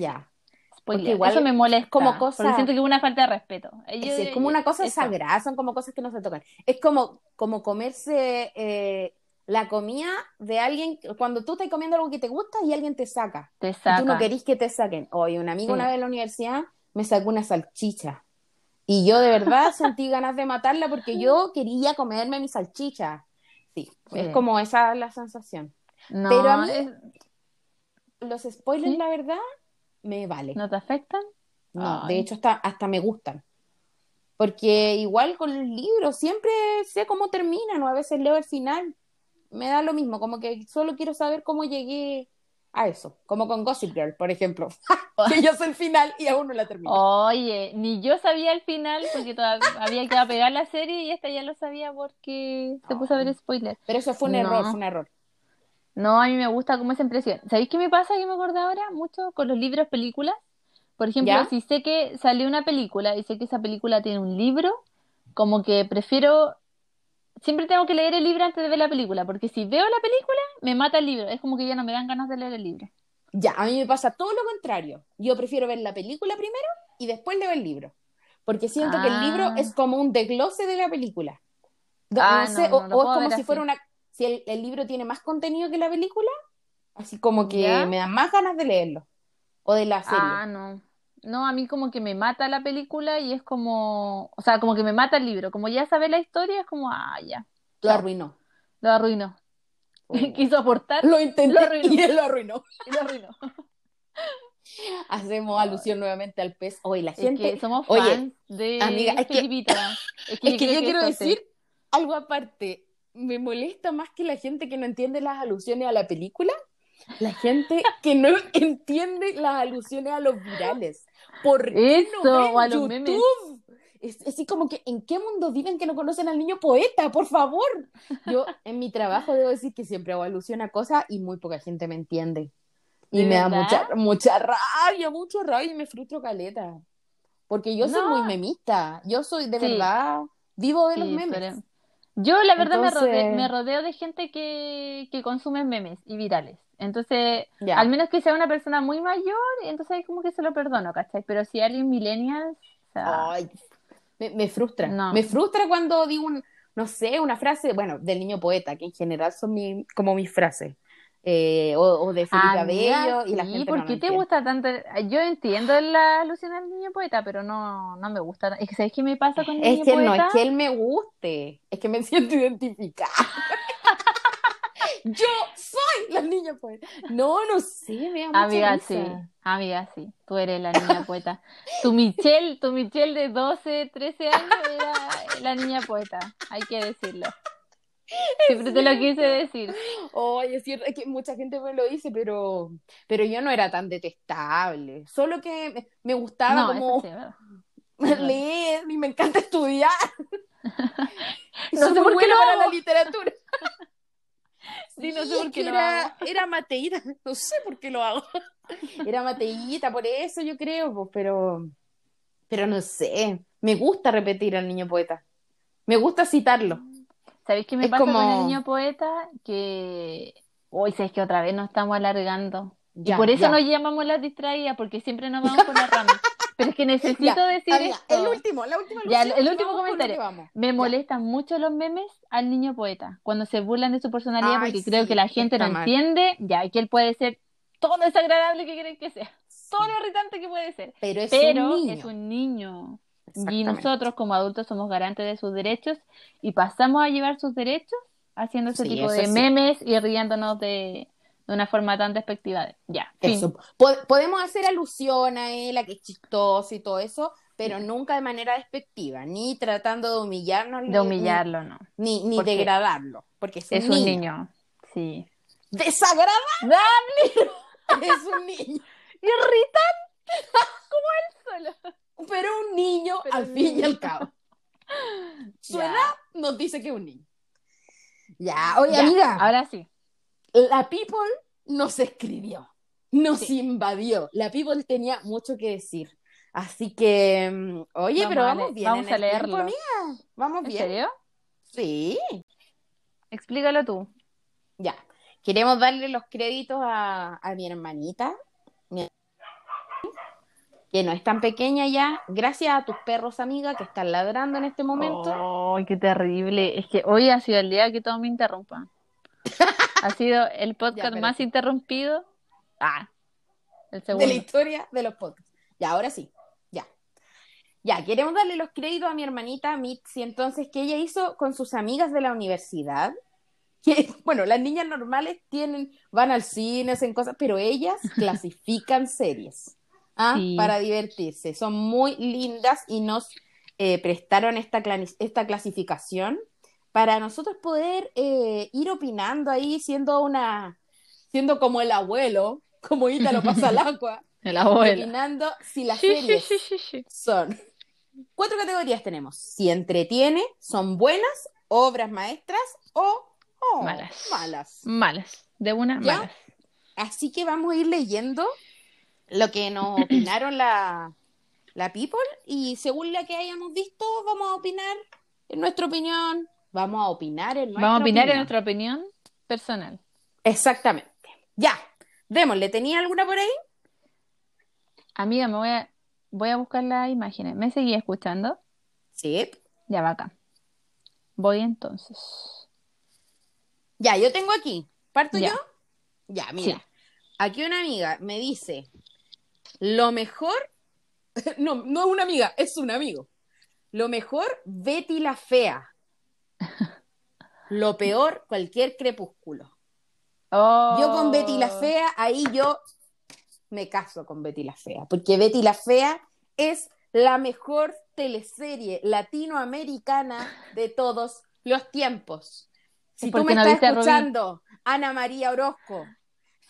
Spoiler. porque igual Eso me molesta, como cosa- porque siento que es una falta de respeto. Es, Yo- es como una cosa eso. sagrada, son como cosas que no se tocan. Es como, como comerse eh, la comida de alguien, cuando tú estás comiendo algo que te gusta y alguien te saca. Te Y tú no saca. querís que te saquen. Oye, un amigo Sí. una vez en la universidad me sacó una salchicha. Y yo de verdad sentí ganas de matarla porque yo quería comerme mi salchicha. Sí, es Sí. como esa la sensación. No, Pero a mí- es- Los spoilers, ¿Sí? la verdad, me vale. ¿no te afectan? No, Ay. de hecho hasta, hasta me gustan. Porque igual con los libros, siempre sé cómo terminan, o a veces leo el final. Me da lo mismo, como que solo quiero saber cómo llegué a eso. Como con Gossip Girl, por ejemplo. que yo sé el final y aún no la termino. Oye, ni yo sabía el final porque todavía había que pegar la serie y esta ya lo sabía porque se puso a ver spoiler. Pero eso fue un No. error, fue un error. No, a mí me gusta como esa impresión. ¿Sabéis qué me pasa que me acordé ahora mucho con los libros, películas? Por ejemplo, ¿Ya? si sé que salió una película y sé que esa película tiene un libro, como que prefiero, siempre tengo que leer el libro antes de ver la película, porque si veo la película, me mata el libro. Es como que ya no me dan ganas de leer el libro. Ya, a mí me pasa todo lo contrario. Yo prefiero ver la película primero y después leo el libro. Porque siento que el Ah. libro es como un desglose de la película. No, Ah, no sé, no, o, no es como si así. fuera una. Si el, el libro tiene más contenido que la película, así como que ¿Ya? me dan más ganas de leerlo. O de la serie. Ah, no. No, a mí como que me mata la película y es como, o sea, como que me mata el libro. Como ya sabe la historia, es como, ah, ya, lo arruinó. lo arruinó. Oh. Quiso aportar Lo intenté Lo arruinó. y él lo arruinó. y lo arruinó. Hacemos alusión nuevamente al pez. Hoy la Es gente. que somos Oye, fans de amiga, es que-. Es que Es que yo quiero decir algo aparte. Me molesta más que la gente que no entiende las alusiones a la película. La gente que no entiende las alusiones a los virales. ¿Por qué Eso, no ven a los YouTube? memes. Es, así como que, ¿en qué mundo viven que no conocen al niño poeta? Por favor. Yo en mi trabajo debo decir que siempre hago alusión a cosas y muy poca gente me entiende. Y ¿De me da verdad? mucha, mucha rabia, mucho rabia y me frustro caleta. Porque yo soy muy memista. Yo soy de Sí. verdad, vivo de los Sí, memes. pero- Yo, la verdad, me rodeo, me rodeo de gente que, que consume memes y virales. Entonces, Ya. al menos que sea una persona muy mayor, entonces como que se lo perdono, ¿cachai? Pero si alguien millennials, o sea, Ay, me, me frustra. No. Me frustra cuando digo, un, no sé, una frase, bueno, del niño poeta, que en general son mi, como mis frases. Eh, o, o de Felipe amiga, Abello, y la sí, gente ¿por no qué te entiende. gusta tanto? Yo entiendo la alusión al niño poeta, pero no, no me gusta. Es que, ¿sabes qué me pasa con el Es niño que no poeta? es que él me guste, es que me siento identificada. Yo soy la niña poeta. No, no sé, me da mucha Amiga, sí, amiga, sí, tú eres la niña poeta. Tu Michelle, tu Michelle de 12, 13 años era la niña poeta, hay que decirlo. Siempre te lo quise decir. Oye, es cierto, es que mucha gente me lo dice, pero, pero yo no era tan detestable. Solo que me- gustaba No, como sí, leer y me encanta estudiar. No Soy sé por qué lo para la literatura. Sí, no sé por qué lo era, hago. era mateíta, no sé por qué lo hago. Era mateíta, por eso yo creo, pues, pero, pero no sé. Me gusta repetir al niño poeta. Me gusta citarlo. ¿Sabéis qué me Es pasa con como- el niño poeta? Que hoy sabes que otra vez nos estamos alargando. Ya, y por eso ya. nos llamamos las distraídas, porque siempre nos vamos por la rama. Pero es que necesito Ya, decir amiga, esto. el último, la última Ya, el y último con comentario. Me molestan mucho los memes al niño poeta, cuando se burlan de su personalidad, Ay, porque creo sí, que la gente no mal. entiende, ya, que él puede ser todo lo desagradable que quieren que sea, todo lo irritante que puede ser, Pero es pero un niño. es un niño. Y nosotros como adultos somos garantes de sus derechos y pasamos a llevar sus derechos haciendo ese Sí, tipo de sí. memes y riéndonos de, de una forma tan despectiva. de- Ya, fin. Eso. Po- podemos hacer alusión a él, a que es chistoso y todo eso, pero nunca de manera despectiva, ni tratando de humillarnos, ni- De humillarlo, no. ni, ni Porque degradarlo, porque es un Es niño. un niño, sí. Desagradable es un niño, Irritante como él solo. Pero un niño Pero al un fin y al cabo. Su Ya. edad nos dice que es un niño. Ya, oye, Ya, amiga, Ahora sí. la People nos escribió, nos Sí. invadió. La People tenía mucho que decir. Así que, mm, oye, Vamos pero vamos bien. vamos en a el tiempo, leerlo. amiga. Vamos ¿En bien. serio? Sí, Explícalo tú. ya. Queremos darle los créditos a, a mi hermanita, mi- que no es tan pequeña ya, gracias a tus perros, amiga, que están ladrando en este momento. ¡Ay, qué terrible! Es que hoy ha sido el día que todos me interrumpan. Ha sido el podcast más interrumpido. Ah, el de la historia de los podcasts. Ya, ahora sí, ya. Ya, queremos darle los créditos a mi hermanita Mitzi, entonces, que ella hizo con sus amigas de la universidad. Que, bueno, las niñas normales tienen, van al cine, hacen cosas, pero ellas clasifican series ¿ah? Sí. para divertirse. Son muy lindas y nos eh, prestaron esta, esta clasificación para nosotros poder eh, ir opinando ahí, siendo una, siendo como el abuelo, como Ítalo pasa al agua, El abuelo. opinando si las series son cuatro categorías tenemos. Si entretiene, son buenas, obras maestras o oh, Malas. malas. Malas. De una, ¿Ya? malas. Así que vamos a ir leyendo lo que nos opinaron la, la people y según la que hayamos visto, vamos a opinar en nuestra opinión. Vamos a opinar en nuestra Vamos a opinar en opinión. nuestra opinión personal. Exactamente. Ya, démosle. ¿Tenía alguna por ahí? Amiga, me voy a, voy a buscar las imágenes. ¿Me seguí escuchando? Sí. Ya va acá. Voy entonces. Ya, yo tengo aquí. ¿Parto Ya. yo? Ya, mira. Sí. Aquí una amiga me dice, lo mejor, no, no es una amiga, es un amigo. Lo mejor, Betty la fea. Lo peor, cualquier crepúsculo. Yo con Betty la Oh. fea, ahí yo me caso con Betty la fea, porque Betty la fea es la mejor teleserie latinoamericana de todos los tiempos. Si ¿Y tú me no estás escuchando, Ana María Orozco,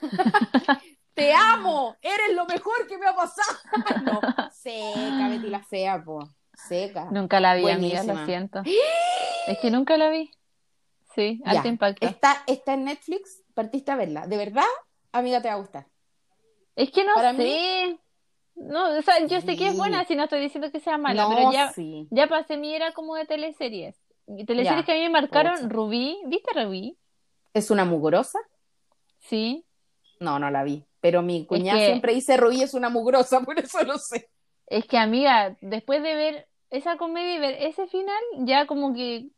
Te amo, eres lo mejor que me ha pasado. No, seca, Betty la fea, po. Seca. Nunca la vi, amiga, lo siento. Es que nunca la vi. Sí, alto impacto. Está, está en Netflix, partiste a verla. De verdad, amiga, te va a gustar. Es que no Para sé. mí- No, o sea, yo sé que es buena, si no estoy diciendo que sea mala, no, pero ya, sí. ya pasé mi era como de teleseries. Teleseries Ya, que a mí me marcaron. Rubí, ¿viste Rubí? ¿Es una mugrosa? Sí. No, no la vi. Pero mi cuñada que- siempre dice Rubí es una mugrosa, por eso lo sé. Es que, amiga, después de ver esa comedia y ver ese final, ya como que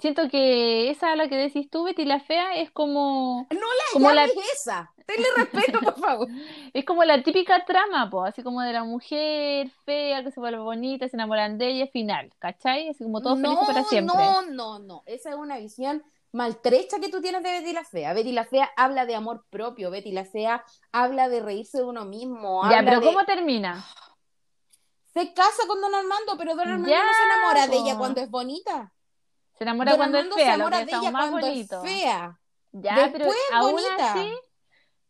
siento que esa a la que decís tú, Betty la Fea, es como, No la Como la- esa. Tenle respeto, por favor. es como la típica trama, po, así como de la mujer fea que se vuelve bonita, se enamoran de ella, final, ¿cachai? Así como todo feliz para siempre. No, no, no. Esa es una visión maltrecha que tú tienes de Betty la Fea. Betty la Fea habla de amor propio. Betty la Fea habla de reírse de uno mismo. Ya, habla pero de- ¿cómo termina? Se casa con Don Armando, pero Don Armando Ya, no se enamora de ella cuando es bonita. Se enamora Don cuando es Armando se fea, lo enamora de ella más cuando bonito. es fea. Ya, pero aún bonita. así,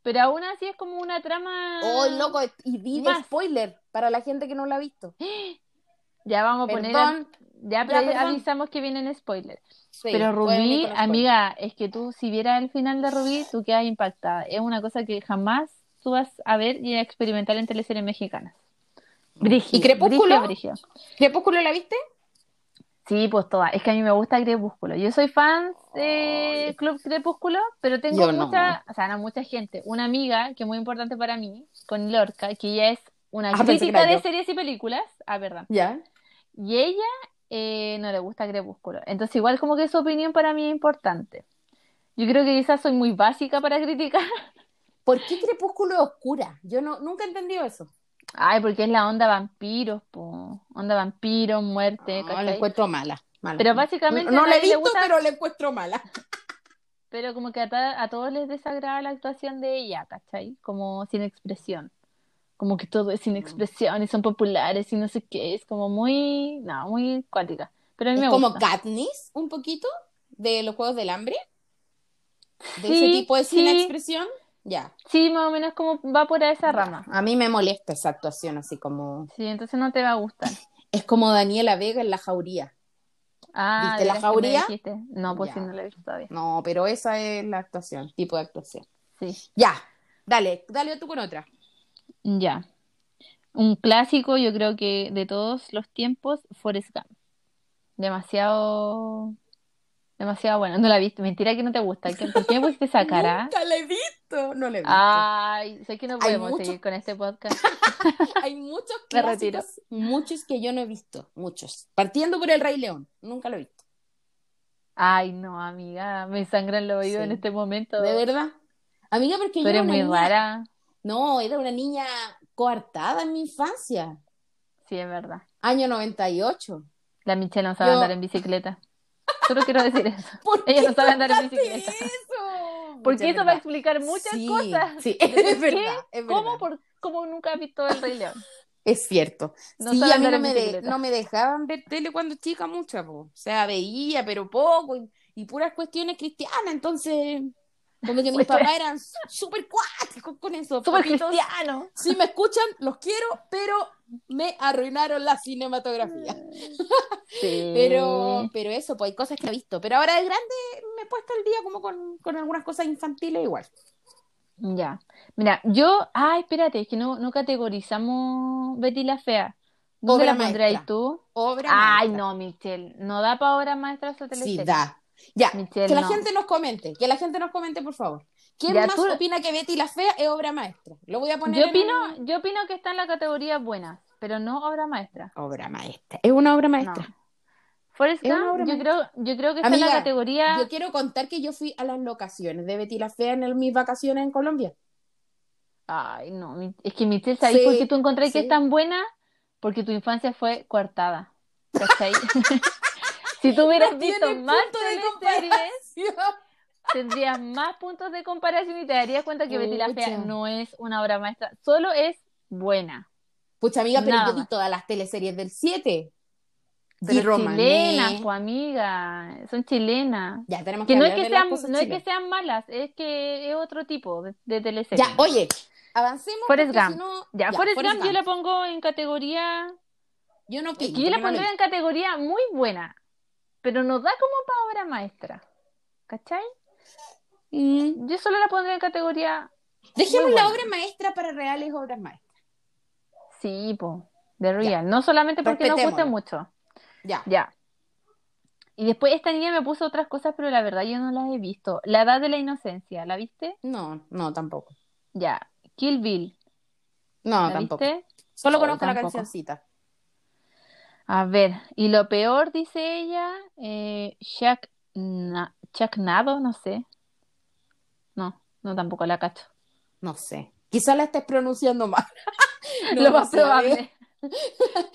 pero aún así es como una trama. Oh, loco, y di spoiler para la gente que no la ha visto. Ya vamos a poner. Perdón. Ya, pero Ya, perdón. avisamos que vienen spoilers. Sí, Pero Rubí, amiga, es que tú, si vieras el final de Rubí, tú quedas impactada. Es una cosa que jamás tú vas a ver y a experimentar en teleseries mexicanas. Brígido, ¿Y Crepúsculo? brígido. ¿Crepúsculo la viste? Sí, pues toda. Es que a mí me gusta Crepúsculo. Yo soy fan de Club Crepúsculo, pero tengo Yo no. mucha, o sea, no mucha gente. Una amiga que es muy importante para mí, con Lorca, que ella es una Ah, crítica de series y películas. Ah, verdad. Ya. Y ella eh, no le gusta Crepúsculo. Entonces, igual como que su opinión para mí es importante. Yo creo que quizás soy muy básica para criticar. ¿Por qué Crepúsculo es oscura? Yo no, nunca he entendido eso. Ay, porque es la onda vampiros, po. Onda vampiros, muerte, No, la encuentro mala. mala. Pero básicamente no, a la he visto, gusta- pero la encuentro mala. Pero como que a, a todos les desagrada la actuación de ella, ¿cachai? Como sin expresión. Como que todo es sin expresión y son populares y no sé qué. Es como muy, no, muy cuática. Pero a mí Es me como gusta. Katniss, un poquito, de los Juegos del Hambre. De Sí, ese tipo de sin sí. expresión. Ya. Sí, más o menos como va por esa rama. A mí me molesta esa actuación, así como. Sí, entonces no te va a gustar. Es como Daniela Vega en La Jauría. Ah, ¿Viste ¿de La Jauría? No, pues Ya. sí, no la he visto todavía. No, pero esa es la actuación, tipo de actuación. Sí, Ya. Dale, dale tú con otra. Ya. Un clásico, yo creo que de todos los tiempos, Forrest Gump. Demasiado, demasiado bueno. No la viste. Mentira que no te gusta. ¿Qué- ¿Por qué me pusiste esa cara? Nunca la he visto. No la he visto. Ay, sé que no podemos mucho- seguir con este podcast. Hay muchos Me retiro. clásicos, muchos que yo no he visto, muchos. Partiendo por El Rey León, nunca lo he visto. Ay, no, amiga, me sangran los oídos Sí. en este momento. ¿De verdad? Amiga, porque yo eres una muy rara. No, era una niña coartada en mi infancia. Sí, es verdad. Año 98. La Michelle no sabe Yo- andar en bicicleta. Solo quiero decir eso. ¿Por Ella qué no sabe andar en bicicleta. eso? Porque Mucha eso va a explicar muchas Sí, cosas. Sí, ¿De por es qué? verdad, es ¿Cómo, verdad. por, cómo nunca has visto El Rey León? Es cierto. No sí, a mí no me, de- no me dejaban ver tele cuando chica mucho, po. O sea, veía, pero poco, y, y puras cuestiones cristianas, entonces, que mis papás eran súper cuáticos con eso. Súper papitos. cristiano. Si me escuchan, los quiero, pero me arruinaron la cinematografía. Sí. Pero, pero eso, pues hay cosas que he visto. Pero ahora de grande me he puesto al día como con, con algunas cosas infantiles igual. Ya. Mira, yo. Ay, espérate, es que no, no categorizamos Betty la Fea. ¿Dónde Obra la tú? Obra Ay, maestra. no, Michelle. No da para obra maestra esa Sí, teleserie. da. Ya, Michelle, que la no. gente nos comente, que la gente nos comente, por favor. ¿Quién Ya, más tú- opina que Betty la Fea es obra maestra? Lo voy a poner Yo opino, yo opino que está en la categoría buena, pero no obra maestra. Obra maestra. Es una obra No. maestra. Forrest Gump, obra yo creo, yo creo que está Amiga, en la categoría. Yo quiero contar que yo fui a las locaciones de Betty la Fea en el- mis vacaciones en Colombia. Ay, no, es que Michelle, ¿sabes Sí, por qué tú encontrás que sí. es tan buena? Porque tu infancia fue coartada. ¿Cachai? si tú hubieras No visto más teleseries, tendrías más puntos de comparación y te darías cuenta que Betty la Fea no es una obra maestra, solo es buena. Pucha amiga, pero Nada yo vi todas las teleseries del 7. Pero chilenas, pues amiga, son chilenas. Ya, tenemos que, Que no es que sean, no es que sean malas, es que es otro tipo de, de teleserie. Ya, oye, avancemos. Forrest Gump. si no- Ya, ya, Forrest Forrest Gump yo la pongo en categoría, Yo no que yo la no pondría en categoría muy buena, pero no da como para obra maestra. ¿Cachai? Yo solo la pondría en categoría, Dejemos la obra maestra para reales obras maestras. sí, po, de real. No solamente porque nos Respetémosla. mucho. Ya. Ya. Y después esta niña me puso otras cosas, pero la verdad yo no las he visto. La edad de la inocencia, ¿la viste? No, no, tampoco. Ya. Kill Bill, No, ¿la tampoco. viste? Solo Oh, conozco la cancioncita. A ver, y lo peor, dice ella, eh, Chuck, Na- Nado, no sé. No, no tampoco la cacho. No sé. Quizá la estés pronunciando mal. No, lo más probable.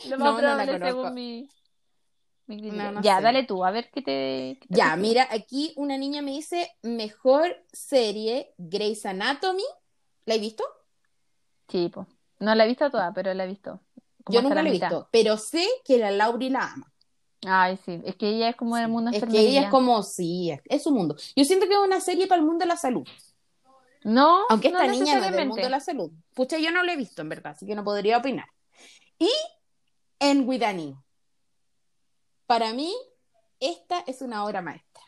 Lo más No, probable según mi. No, no ya, sé. dale tú, a ver qué te... qué te Ya, mira, aquí una niña me dice mejor serie Grey's Anatomy. ¿La he visto? Sí, po. No la he visto toda, pero la he visto. Yo nunca la he visto, pero sé que la Lauri la ama. Ay, sí, es que ella es como del mundo Es que ella es como, sí, es, es su mundo. Yo siento que es una serie para el mundo de la salud. No, Aunque no esta niña no es del mundo de la salud. Pucha, yo no la he visto, en verdad, así que no podría opinar. Y en Widani. Para mí, esta es una obra maestra.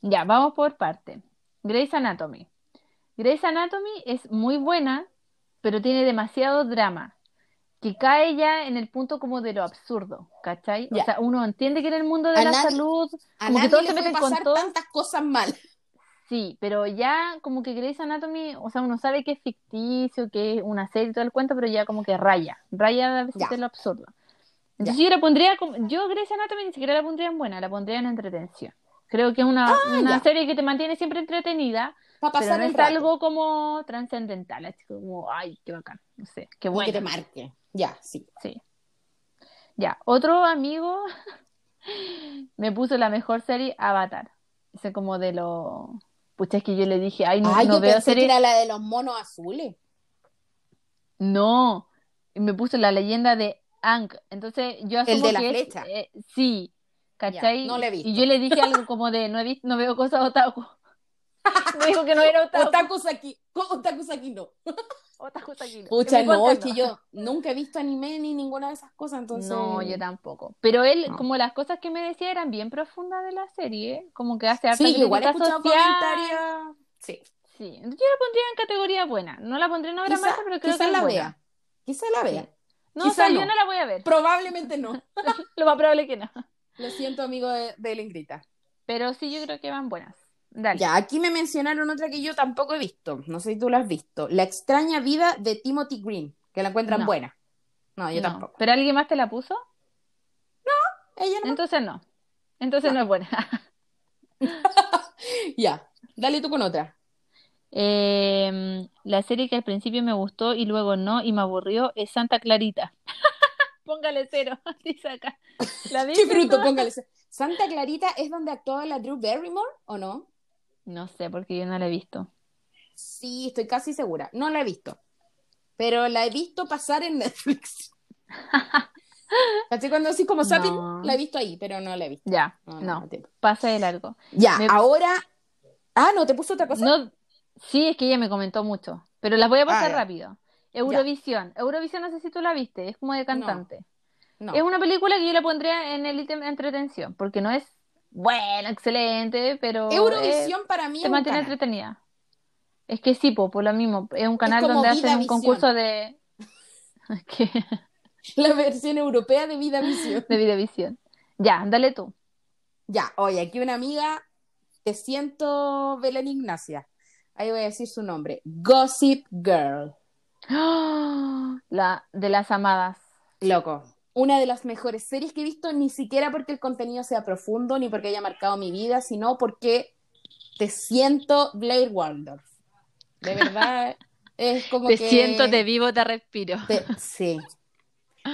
Ya, vamos por parte. Grey's Anatomy. Grey's Anatomy es muy buena, pero tiene demasiado drama, que cae ya en el punto como de lo absurdo, ¿cachai? O sea, uno entiende que en el mundo de A la nadie- salud, A como que nadie todos le se puede meten con pasar todo. tantas cosas mal. Sí, pero ya como que Grey's Anatomy, o sea, uno sabe que es ficticio, que es una serie y todo el cuento, pero ya como que raya, raya a veces de lo absurdo. Entonces yo la pondría, como, yo Grey's Anatomy ni siquiera la pondría en buena, la pondría en entretención. Creo que es una, Ah, serie que te mantiene siempre entretenida, Para pero pasar no es rato. algo como trascendental, así como, ay, qué bacán, no sé, qué Como que te bueno, marque. Ya, sí. sí. Ya, otro amigo me puso la mejor serie, Avatar. Ese como de lo... Pucha, es que yo le dije, ay, no, Ay, no yo veo pensé que serie... era la de los monos azules. No, me puso la leyenda de Aang. Entonces yo asumo de la que es- flecha. eh, sí, ¿cachai? Ya, no la he visto. Y yo le dije algo como de no he visto, no veo cosas otaku. Me dijo que no era otaku. Otakus aquí. Otakus aquí no. Otaku aquí no. Pucha, no, es que yo nunca he visto anime ni ninguna de esas cosas, entonces. No, yo tampoco. Pero él, No. como las cosas que me decía eran bien profundas de la serie, como que hace harta Sí, igual he escuchado comentarios. Sí. Sí, yo la pondría en categoría buena. No la pondría en obra maestra, pero creo quizá que es la buena. vea. Quizá la vea. No, Quizá o sea, no. yo no la voy a ver. Probablemente no. Lo más probable que no. Lo siento, amigo de, de Lingrita. Pero sí, yo creo que van buenas. Dale. Ya, aquí me mencionaron otra que yo tampoco he visto. No sé si tú la has visto. La extraña vida de Timothy Green, que la encuentran No. buena. No, yo No. tampoco. ¿Pero alguien más te la puso? Ella no. Entonces no. Entonces no es buena. Ya, dale tú con otra. Eh, la serie que al principio me gustó y luego no y me aburrió es Santa Clarita. Póngale cero, dice acá. ¿La Qué tú? póngale. ¿Santa Clarita es donde actuaba la Drew Barrymore o no? No sé, porque yo no la he visto. Sí, estoy casi segura. No la he visto. Pero la he visto pasar en Netflix. ¿Cachai? Cuando así como No. la he visto ahí, pero no la he visto. Ya, No, pasa de largo. Ya, Me- ahora. Ah, no, te puso otra cosa. No, sí, es que ella me comentó mucho, pero las voy a pasar Ah, ya. rápido. Eurovisión. Eurovisión, no sé si tú la viste, es como de cantante. No. Es una película que yo la pondría en el ítem de entretención, porque no es bueno, excelente, pero Eurovisión para mí es- es te un mantiene entretenida. Es que sí, po, por lo mismo, es un canal donde hacen un Vidavisión. concurso de que- La versión europea de Vida Visión. de Videvisión. Ya, dale tú. Ya, oye, aquí una amiga, te siento Belén Ignacia. Ahí voy a decir su nombre. Gossip Girl. La de las amadas. Loco. Una de las mejores series que he visto, ni siquiera porque el contenido sea profundo, ni porque haya marcado mi vida, sino porque te siento Blair Waldorf. De verdad, es como Te que... siento, te vivo, te respiro. te- Sí.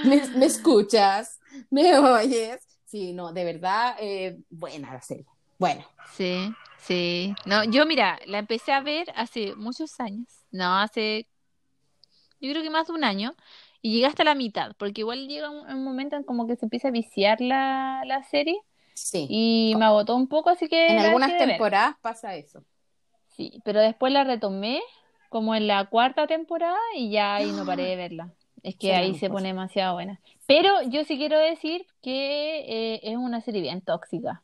¿Me, me escuchas? ¿Me oyes? Sí, no, de verdad, eh, buena la serie. Bueno, Sí, sí. No, yo mira, la empecé a ver hace muchos años. No, hace, yo creo que más de un año. Y llegué hasta la mitad, porque igual llega un, un momento en como que se empieza a viciar la, la serie Sí. y me agotó un poco, así que En algunas temporadas pasa eso. Sí, pero después la retomé como en la cuarta temporada y ya ahí no paré de verla. Es que ahí se pone demasiado buena. Pero yo sí quiero decir que eh, es una serie bien tóxica.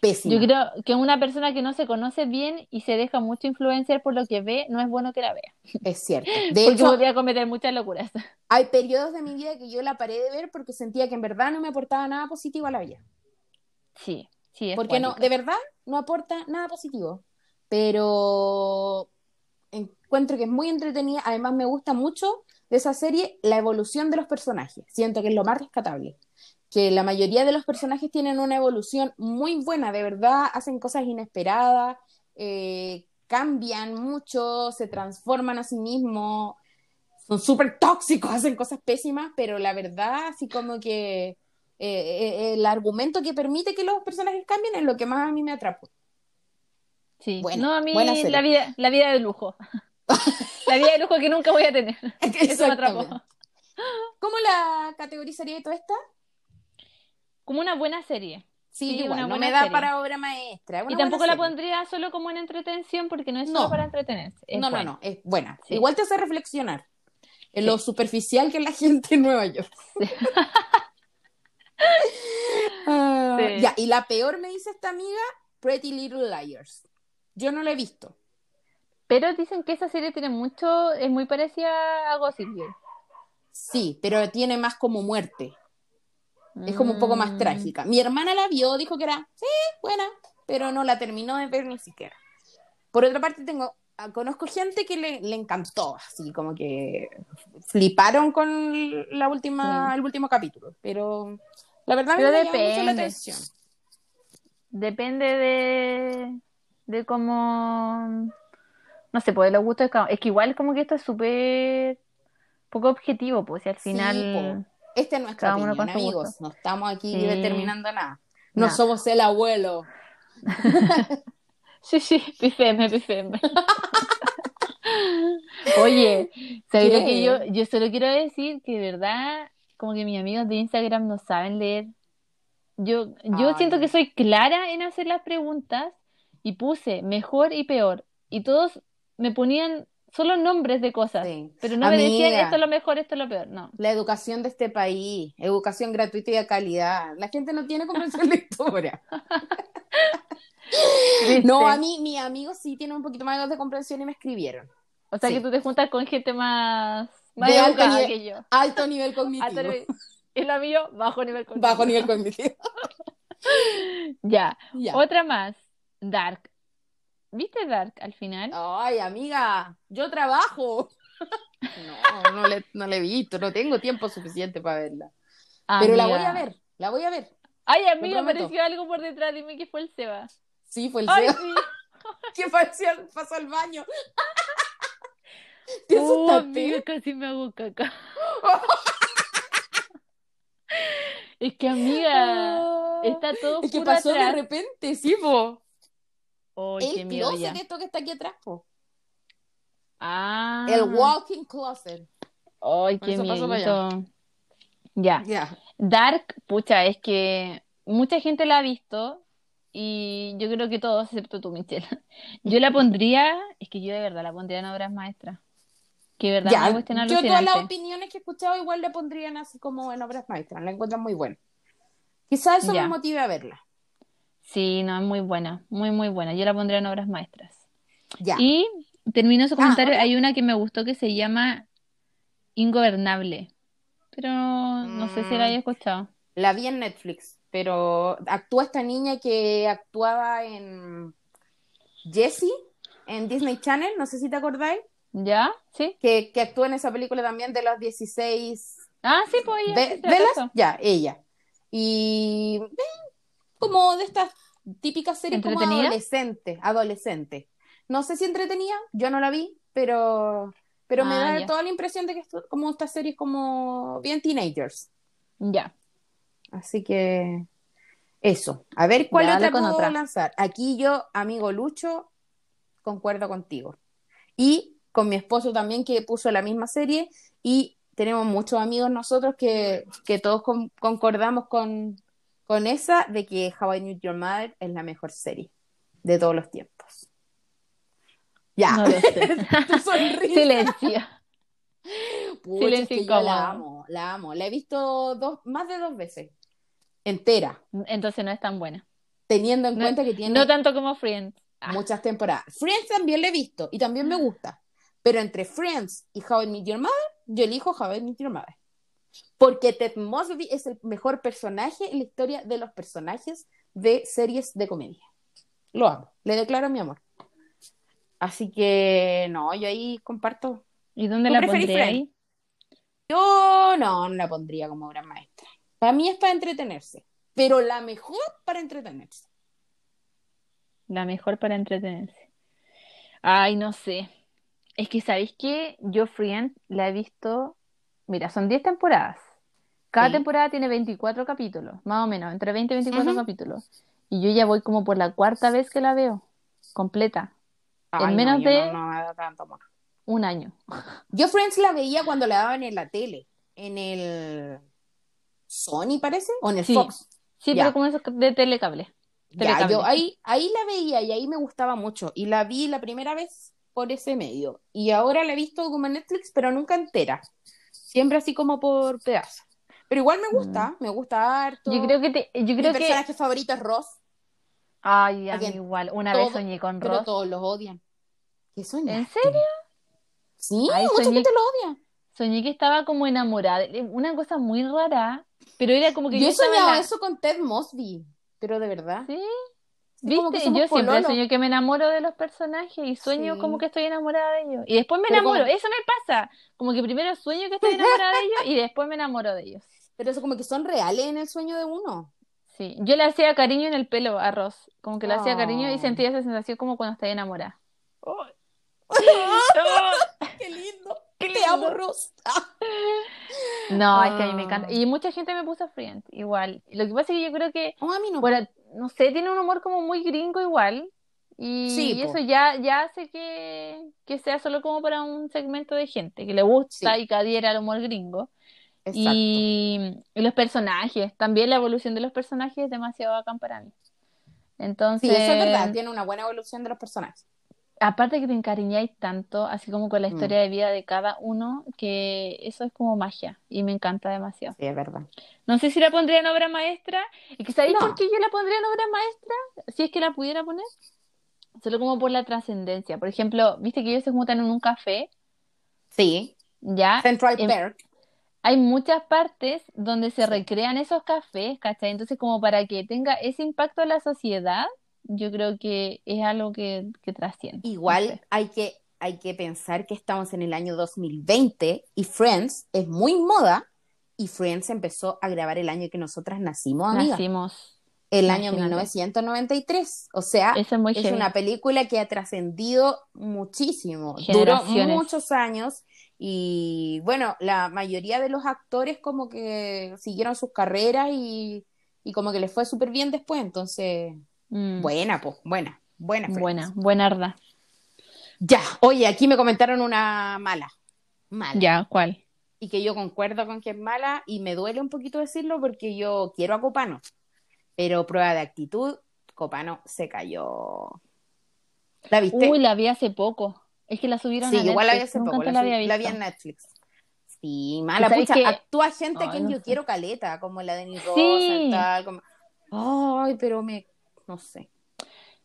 Pésima. Yo creo que una persona que no se conoce bien y se deja mucho influenciar por lo que ve, no es bueno que la vea. Es cierto. De Porque hecho, podría cometer muchas locuras. hay periodos de mi vida que yo la paré de ver porque sentía que en verdad no me aportaba nada positivo a la vida. Sí, sí, es Porque no, de verdad no aporta nada positivo. Pero encuentro que es muy entretenida. Además, me gusta mucho de esa serie la evolución de los personajes. Siento que es lo más rescatable. Que la mayoría de los personajes tienen una evolución muy buena, de verdad, hacen cosas inesperadas, eh, cambian mucho, se transforman a sí mismos, son súper tóxicos, hacen cosas pésimas, pero la verdad, así como que eh, eh, el argumento que permite que los personajes cambien es lo que más a mí me atrapó. Sí. Buena, no, a mí la vida, la vida de lujo. La vida de lujo que nunca voy a tener. Eso me atrapó. ¿Cómo la categorizaría de toda esta? Como una buena serie. Sí, Sí, igual, una no me da serie. para obra maestra. Y tampoco la pondría solo como en entretención porque no es No. solo para entretenerse. es No, no, buena. no, es buena. Sí. Igual te hace reflexionar en Sí. lo superficial que es la gente en Nueva York. Ah. Ya, y la peor me dice esta amiga, Pretty Little Liars. Yo no la he visto. Pero dicen que esa serie tiene mucho, es muy parecida a Gossip Girl. Sí, pero tiene más como muerte. Es como un poco más Mm. trágica. Mi hermana la vio, dijo que era, sí, buena, pero no la terminó de ver ni siquiera. Por otra parte, tengo, ah, conozco gente que le, le encantó, así como que fliparon con la última, Sí. el último capítulo, pero la verdad Pero me llama mucho la depende. atención. Depende de, de cómo, no sé, pues los gustos. Es que igual como que esto es súper poco objetivo, pues si al Sí, Esta es nuestra Cada opinión, amigos. No estamos aquí Sí. determinando nada. No somos el abuelo. Sí, sí, pifeme, pifeme. Oye, ¿sabes lo que yo, yo solo quiero decir que de verdad, como que mis amigos de Instagram no saben leer. Yo, yo Ay. siento que soy clara en hacer las preguntas y puse mejor y peor. Y todos me ponían solo nombres de cosas, Sí. pero no me decían esto es lo mejor, esto es lo peor. No. La educación de este país, educación gratuita y de calidad. La gente no tiene comprensión lectora. No, a mí, mis amigos sí tienen un poquito más de comprensión y me escribieron. O sea sí. que tú te juntas con gente más, más De alto nivel. que yo. Alto nivel cognitivo. Alto nivel- Y lo mío, bajo nivel cognitivo. Bajo nivel cognitivo. Ya. Ya. Otra más. Dark. ¿Viste Dark al final? Ay, amiga, yo trabajo. No, no le, no le he visto, no tengo tiempo suficiente para verla. Pero la voy a ver, la voy a ver. Ay, amiga, apareció algo por detrás. Dime que fue el Seba. Sí, fue el Ay, CEO sí. que pasó, pasó al baño. ¿Te Oh, asustaste? amiga, casi me hago caca. Es que, amiga, Ah, está todo Es que pasó de repente, sí, po. Qué El miedo closet ya. esto que está aquí atrás, po. Ah. El walking closet. Ay, qué eso paso para miedo. Ya. Ya. Dark, pucha, es que mucha gente la ha visto y yo creo que todos, excepto tú, Michelle. Yo la pondría, es que yo de verdad la pondría en obras maestras. Que de verdad una cuestión yo todas las opiniones que he escuchado igual le pondrían así como en obras maestras, la encuentran muy buena. Quizás eso me motive a verla. Sí, no, es muy buena, muy, muy buena. Yo la pondría en obras maestras. Ya. Y termino su Ah, comentario, hay una que me gustó que se llama Ingobernable, pero no sé si la Mm. haya escuchado. La vi en Netflix, pero actúa esta niña que actuaba en Jessie, en Disney Channel, no sé si te acordáis, ¿Ya? ¿Sí? que, que actúa en esa película también de los 16 Ah, sí, pues ella, acaso. Ya, ella. Y eh, como de estas típicas series como adolescente, adolescente. No sé si entretenía, yo no la vi, pero, pero me Ah, da ya. toda la impresión de que esto, como estas series como bien teenagers. Ya. Así que eso. A ver cuál Ya, otra puedo otra. lanzar. Aquí yo, amigo Lucho, concuerdo contigo. Y con mi esposo también que puso la misma serie y tenemos muchos amigos nosotros que, que todos con- concordamos con, con esa de que How I Met Your Mother es la mejor serie de todos los tiempos. Ya, No. Silencio. Pucha, Silencio es que yo incómodo. la amo, la amo. La he visto dos, más de dos veces, entera, Entonces no es tan buena. teniendo en No- cuenta que tiene No tanto como Friends. Ah, muchas temporadas. Friends también la he visto y también me gusta. Pero entre Friends y How I Met Your Mother, yo elijo How I Met Your Mother. Porque Ted Mosby es el mejor personaje en la historia de los personajes de series de comedia. Lo amo, le declaro mi amor. Así que, no, yo ahí comparto. ¿Y dónde ¿Tú la pondría ahí? Yo no, no la pondría como obra maestra. Para mí es para entretenerse, pero la mejor para entretenerse. La mejor para entretenerse. Ay, no sé. Es que, ¿sabéis qué? Yo Friends la he visto. Mira, son 10 temporadas. Cada Sí. temporada tiene 24 capítulos, más o menos, entre 20 y 24 Ujú. capítulos. Y yo ya voy como por la cuarta vez que la veo, completa, Ay, En no, menos de- no, no tanto un año. Yo Friends la veía cuando la daban en la tele, en el Sony parece, o en el Sí. Fox. Sí, Ya. pero como esos de telecable. Ya, Telecable. yo ahí, ahí la veía y ahí me gustaba mucho. Y la vi la primera vez por ese medio. Y ahora la he visto como en Netflix, pero nunca entera. Siempre así como por pedazos. Pero igual me gusta, me gusta harto. Mm. Yo creo que te, yo Mi creo que personaje favorito es Ross, ay, a ¿A mí igual, una Todo- vez soñé con pero Ross. todos los odian. ¿Qué soñaste? ¿En serio? Sí, Ay, mucha soñé- gente lo odia. Soñé que estaba como enamorada, de- una cosa muy rara, pero era como que Yo yo soñado la- eso con Ted Mosby, pero de verdad. ¿Sí? Sí, ¿Viste? Yo siempre pololos. sueño que me enamoro de los personajes y sueño Sí. como que estoy enamorada de ellos. Y después me Pero enamoro, como- eso me pasa. Como que primero sueño que estoy enamorada de ellos y después me enamoro de ellos. Pero eso como que son reales en el sueño de uno. Sí, yo le hacía cariño en el pelo a Ross, como que le hacía cariño y Oh. sentía esa sensación como cuando estoy enamorada. ¡Qué lindo! Qué Te lindo. amo, Ross. Ah. No, es que a mí me Ah. encanta. Y mucha gente me puso Friends, igual. Lo que pasa es que yo creo que, No, a mí no. No sé, tiene un humor como muy gringo igual. Y Sí, po. eso ya, ya hace que, que sea solo como para un segmento de gente que le gusta Sí. y que adhiera al humor gringo. Exacto. Y, y los personajes, también la evolución de los personajes es demasiado bacán para mí. Entonces, Sí, eso es verdad, tiene una buena evolución de los personajes. Aparte que te encariñáis tanto, así como con la Mm. historia de vida de cada uno, que eso es como magia y me encanta demasiado. Sí, es verdad. No sé si la pondría en obra maestra, y que ¿sabéis No. por qué yo la pondría en obra maestra? Si es que la pudiera poner, solo como por la trascendencia. Por ejemplo, viste que ellos se juntan en un café, Sí. ¿ya? Central Em- Perk. hay muchas partes donde se recrean esos cafés, ¿cachai? Entonces, como para que tenga ese impacto en la sociedad, yo creo que es algo que, que trasciende. no Igual sé. hay que, hay que pensar que estamos en el año 2020 y Friends es muy moda y Friends empezó a grabar el año que nosotras nacimos, amiga. Nacimos. el año imagínate. 1993. O sea, es es una película que ha trascendido muchísimo. Duró muchos años y bueno, la mayoría de los actores como que siguieron sus carreras y, y como que les fue súper bien después. Entonces, Mm, buena, pues, buena, buena. Friends. buena, buena arda. Ya, oye, aquí me comentaron una mala. Mala. Ya, ¿cuál? Y que yo concuerdo con que es mala y me duele un poquito decirlo porque yo quiero a Copano. Pero prueba de actitud, Copano se cayó. ¿La viste? Uy, la vi hace poco. Es que la subieron sí, a igual la vi Netflix. hace Nunca poco. La, la había vi- la vi visto. en Netflix. Sí, mala. ¿Sabes Pucha, actúa gente a Ay, quien no yo sé. quiero caleta, como la de Rosa Sí. y tal. Como... Ay, pero me. No sé.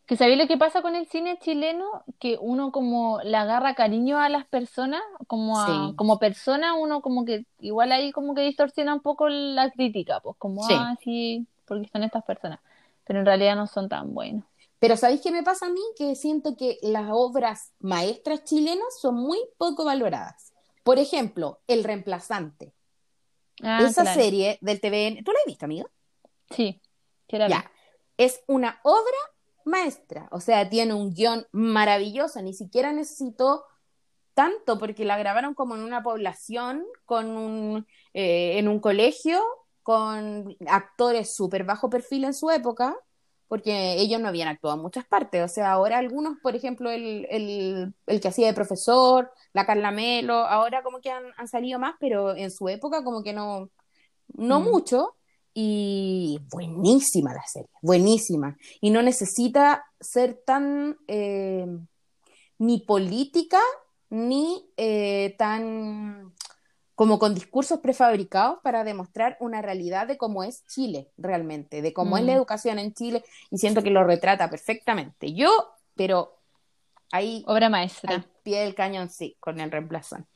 Que sabéis lo que pasa con el cine chileno, que uno como le agarra cariño a las personas, como a- Sí. como persona, uno como que igual ahí como que distorsiona un poco la crítica, pues como Sí. ah, sí, porque están estas personas, pero en realidad no son tan buenos. Pero ¿sabéis qué me pasa a mí? Que siento que las obras maestras chilenas son muy poco valoradas. Por ejemplo, El Reemplazante. Ah, Esa claro. serie del TVN, ¿tú la has visto, amiga? Sí, sí la. Ya. Es una obra maestra. O sea, tiene un guion maravilloso. Ni siquiera necesitó tanto porque la grabaron como en una población, con un, eh, en un colegio, con actores súper bajo perfil en su época. porque ellos no habían actuado en muchas partes. O sea, ahora algunos, por ejemplo, el, el, el que hacía de profesor, la Carla Melo, ahora como que han, han salido más, pero en su época como que no, no Mm. mucho. Y buenísima la serie, buenísima. Y no necesita ser tan eh, ni política ni eh, tan como con discursos prefabricados para demostrar una realidad de cómo es Chile realmente, de cómo es Mm. la educación en Chile, y siento que lo retrata perfectamente. Yo, pero ahí Obra al maestra. pie del cañón, sí, con el reemplazante.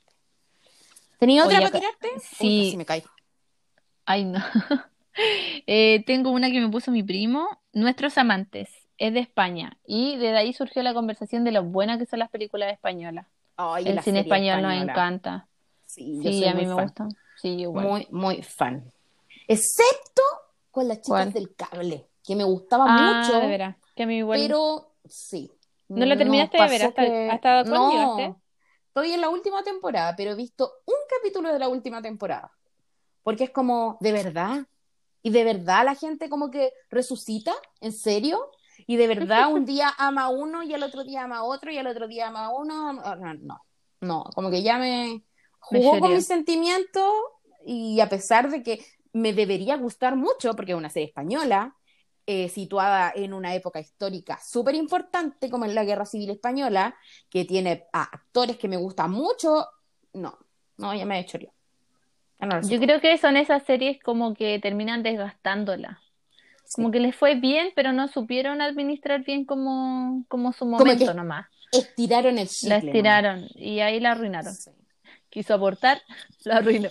¿Tenía otra Oye, para tirarte? Uy, sí. casi me caigo. Ay, no. Eh, tengo una que me puso mi primo, Nuestros Amantes. Es de España. Y de ahí surgió la conversación de lo buenas que son las películas españolas. El cine español nos encanta. Sí, Sí, a mí me fan. gustan. Sí, igual. Muy, muy fan. Excepto con las chicas ¿Cuál? del cable, que me gustaba Ah, mucho, de veras. Que a mí igual. pero sí. ¿No la terminaste de ver? ¿Hasta- que- hasta No, llegaste? estoy en la última temporada, pero he visto un capítulo de la última temporada. Porque es como, ¿de verdad? ¿Y de verdad la gente como que resucita? ¿En serio? ¿Y de verdad un día ama a uno y el otro día ama a otro y el otro día ama a uno? No, no, no, no, como que ya me jugó con mis sentimientos y a pesar de que me debería gustar mucho, porque es una serie española, eh, situada en una época histórica súper importante como en la Guerra Civil Española, que tiene a actores que me gustan mucho, no, no, ya me he hecho yo. No lo Yo creo que son esas series como que terminan desgastándola. Como que les fue bien, pero no supieron administrar bien como, como su momento nomás. Estiraron el La chicle. estiraron y ahí la arruinaron. Sí. Quiso aportar, la arruinó.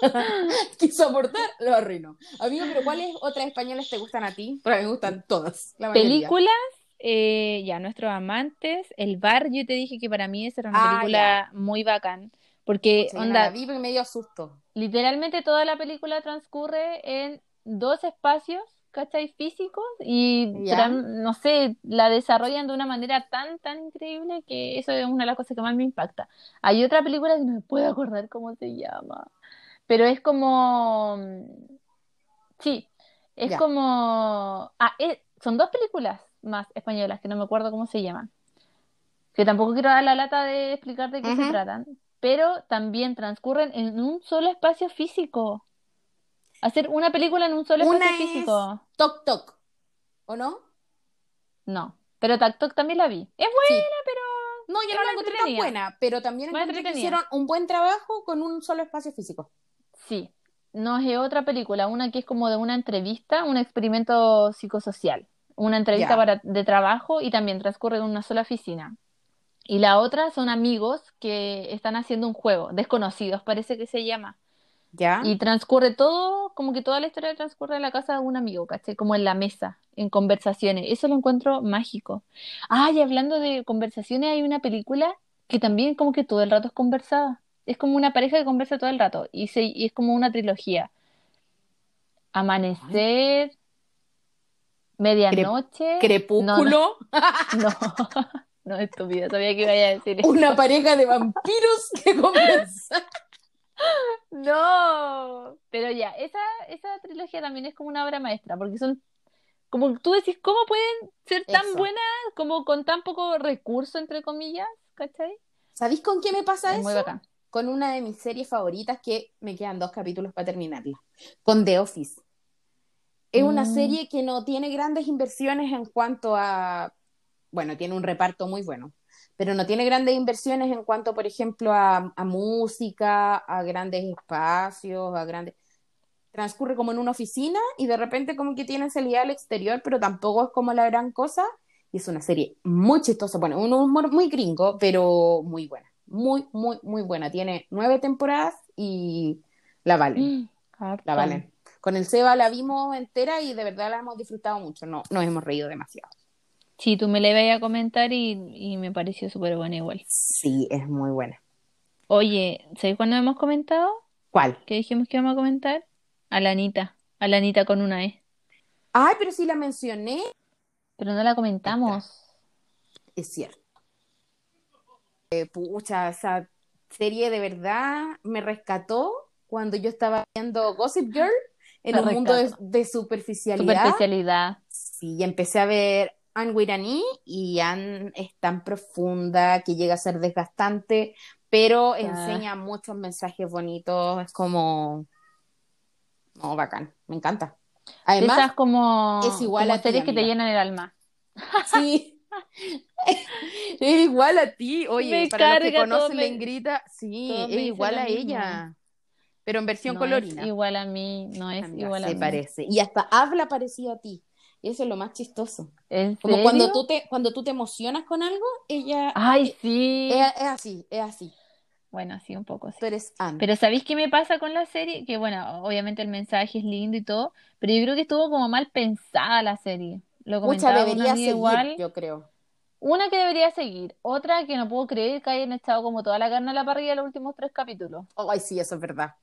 Quiso aportar, lo arruinó. Amigo, pero ¿cuáles otras españolas te gustan a ti? Porque a mí me gustan todas, la. Películas, eh, ya, Nuestros Amantes, El Bar, yo te dije que para mí esa era una Ah, película muy bacán. Porque, no onda, la vi porque me dio susto. Literalmente toda la película transcurre en dos espacios, ¿cachai? Físicos y, no sé, la desarrollan de una manera tan, tan increíble que eso es una de las cosas que más me impacta. Hay otra película que no me puedo acordar cómo se llama, pero es como, sí, es como, ah, es- son dos películas más españolas que no me acuerdo cómo se llaman, que tampoco quiero dar la lata de explicar de qué se tratan, pero también transcurren en un solo espacio físico. Hacer una película en un solo Una espacio es- físico. Toc Toc, ¿o no? No, pero TikTok también la vi. Es buena, Sí. pero No, yo no la encontré tan buena, pero también encontré que hicieron un buen trabajo con un solo espacio físico. sí. No es otra película, una que es como de una entrevista, un experimento psicosocial. Una entrevista para, de trabajo y también transcurre en una sola oficina. Y la otra son amigos que están haciendo un juego, desconocidos parece que se llama. ¿Ya? Y transcurre todo, como que toda la historia transcurre en la casa de un amigo, ¿cachai? Como en la mesa, en conversaciones. Eso lo encuentro mágico. Ah, y hablando de conversaciones, hay una película que también como que todo el rato es conversada. Es como una pareja que conversa todo el rato y, se, y es como una trilogía. Amanecer, Medianoche. Crepúsculo, No, no, no, estúpida, sabía que iba a decir eso. una pareja de vampiros que conversa. No, pero ya, esa, esa trilogía también es como una obra maestra, porque son, como tú decís, ¿cómo pueden ser tan Eso. buenas como con tan poco recurso, entre comillas? ¿Cachai? ¿Sabéis con qué me pasa Es eso? muy bacán. Con una de mis series favoritas que me quedan dos capítulos para terminarla. Con The Office. Es una Mm. serie que no tiene grandes inversiones en cuanto a, bueno, tiene un reparto muy bueno, pero no tiene grandes inversiones en cuanto, por ejemplo, a, a música, a grandes espacios, a grandes... Transcurre como en una oficina y de repente como que tiene salida al exterior, pero tampoco es como la gran cosa. Y es una serie muy chistosa, bueno, un humor muy gringo, pero muy buena. Muy, muy, muy buena. Tiene nueve temporadas y la valen. Mm. La valen. Con el Seba la vimos entera y de verdad la hemos disfrutado mucho. No, nos hemos reído demasiado. Sí, tú me la ibas a comentar y, y me pareció súper buena igual. Sí, es muy buena. Oye, ¿sabes cuándo hemos comentado? ¿Cuál? ¿Qué dijimos que íbamos a comentar? A la Anita. A la Anita con una E. Ay, pero sí la mencioné. Pero no la comentamos. Es cierto. Eh, pucha, esa serie de verdad me rescató cuando yo estaba viendo Gossip Girl en Me un mundo de, de superficialidad. Superficialidad. Sí, y empecé a ver Anne with an E, y Anne es tan profunda que llega a ser desgastante, pero Ah. enseña muchos mensajes bonitos, es como... No, bacán, me encanta. De Además, esas como, es igual como a ti, series que te llenan el alma. Sí. Es igual a ti. Oye, Me para los que conocen la Ingrita, sí, es igual a ella. Pero en versión No colorina. es igual a mí, no es Amiga, igual a se mí. parece. Y hasta habla parecido a ti. Y eso es lo más chistoso. ¿En Como cuando tú te, cuando tú te emocionas con algo, ella Ay, sí. es, es así, es así. Bueno, sí, un poco, sí. Tú eres Anne. Pero ¿sabéis qué me pasa con la serie? Que bueno, obviamente el mensaje es lindo y todo, pero yo creo que estuvo como mal pensada la serie. Lo Mucha comentaba debería seguir, igual. yo creo. Una que debería seguir, otra que no puedo creer que hayan echado como toda la carne a la parrilla los últimos tres capítulos. Ay, sí, eso es verdad.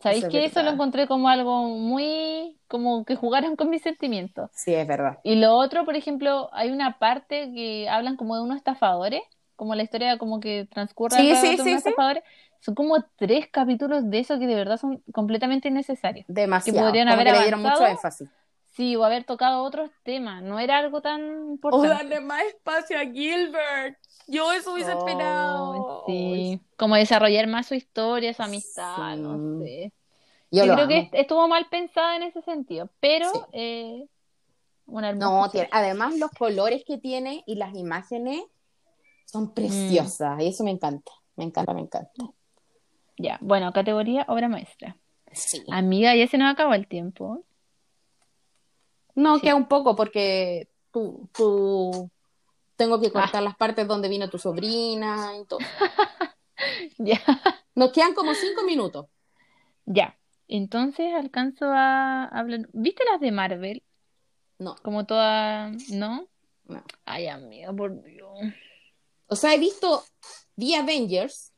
¿Sabéis es que eso lo verdad. encontré como algo muy, como que jugaron con mis sentimientos? Sí, es verdad. Y lo otro, por ejemplo, hay una parte que hablan como de unos estafadores, como la historia como que transcurre Sí, sí, de sí, unos sí. estafadores. Son como tres capítulos de eso que de verdad son completamente innecesarios. Demasiado. podrían Como haber que le dieron mucho avanzado. énfasis. Sí, o haber tocado otros temas, no era algo tan O importante. darle más espacio a Gilbert. Yo eso hubiese Oh, esperado. sí, como desarrollar más su historia, su amistad, Sí. no sé. Yo creo amo. que est- estuvo mal pensada en ese sentido, pero Sí. eh, una hermosa No, tiene- además los colores que tiene y las imágenes son preciosas. Y eso me encanta. Me encanta, me encanta. Ya, bueno, categoría obra maestra. Sí. Amiga, ya se nos acabó el tiempo. No, Sí. queda un poco porque tú, tú tengo que cortar las partes donde vino tu sobrina y todo. Ya. Nos quedan como cinco minutos. Ya. Entonces alcanzo a hablar. ¿Viste las de Marvel? No, Como todas, ¿no? no. Ay, amiga, por Dios. O sea, he visto The Avengers,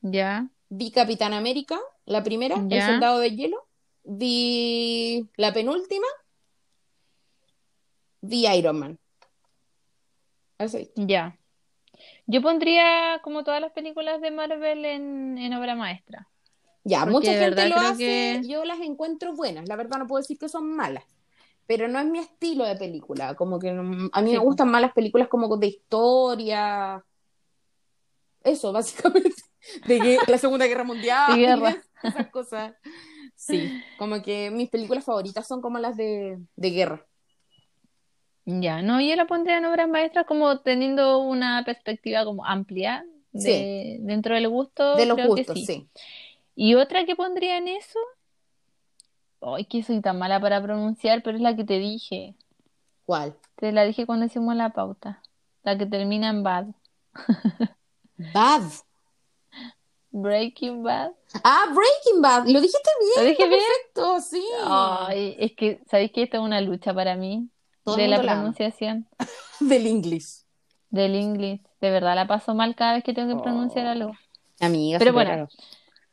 Ya. vi Capitán América, la primera, El Ya. Soldado de Hielo, vi la penúltima, vi Iron Man. Ya. Yo pondría como todas las películas de Marvel en, en obra maestra. Ya, Porque mucha gente lo hace, que- yo las encuentro buenas, la verdad no puedo decir que son malas, pero no es mi estilo de película, como que a mí Sí, me gustan más las películas como de historia, eso básicamente, de la Segunda Guerra Mundial, guerra. esas cosas. Sí, como que mis películas favoritas son como las de, de guerra. Ya, no, yo la pondría en obras maestras como teniendo una perspectiva como amplia de, dentro del gusto, De los creo que gustos, sí. sí. Y otra que pondría en eso, ay, que soy tan mala para pronunciar, pero es la que te dije. ¿Cuál? Te la dije cuando hicimos la pauta. La que termina en bad. Bad. Breaking Bad. Ah, Breaking Bad, lo dijiste bien, ¿Lo dije bien? perfecto, sí. Ay, es que, ¿sabéis que esta es una lucha para mí? Todo de la pronunciación Del English. del inglés. De verdad, la paso mal cada vez que tengo que Oh. pronunciar algo. Amiga, Pero bueno, raro.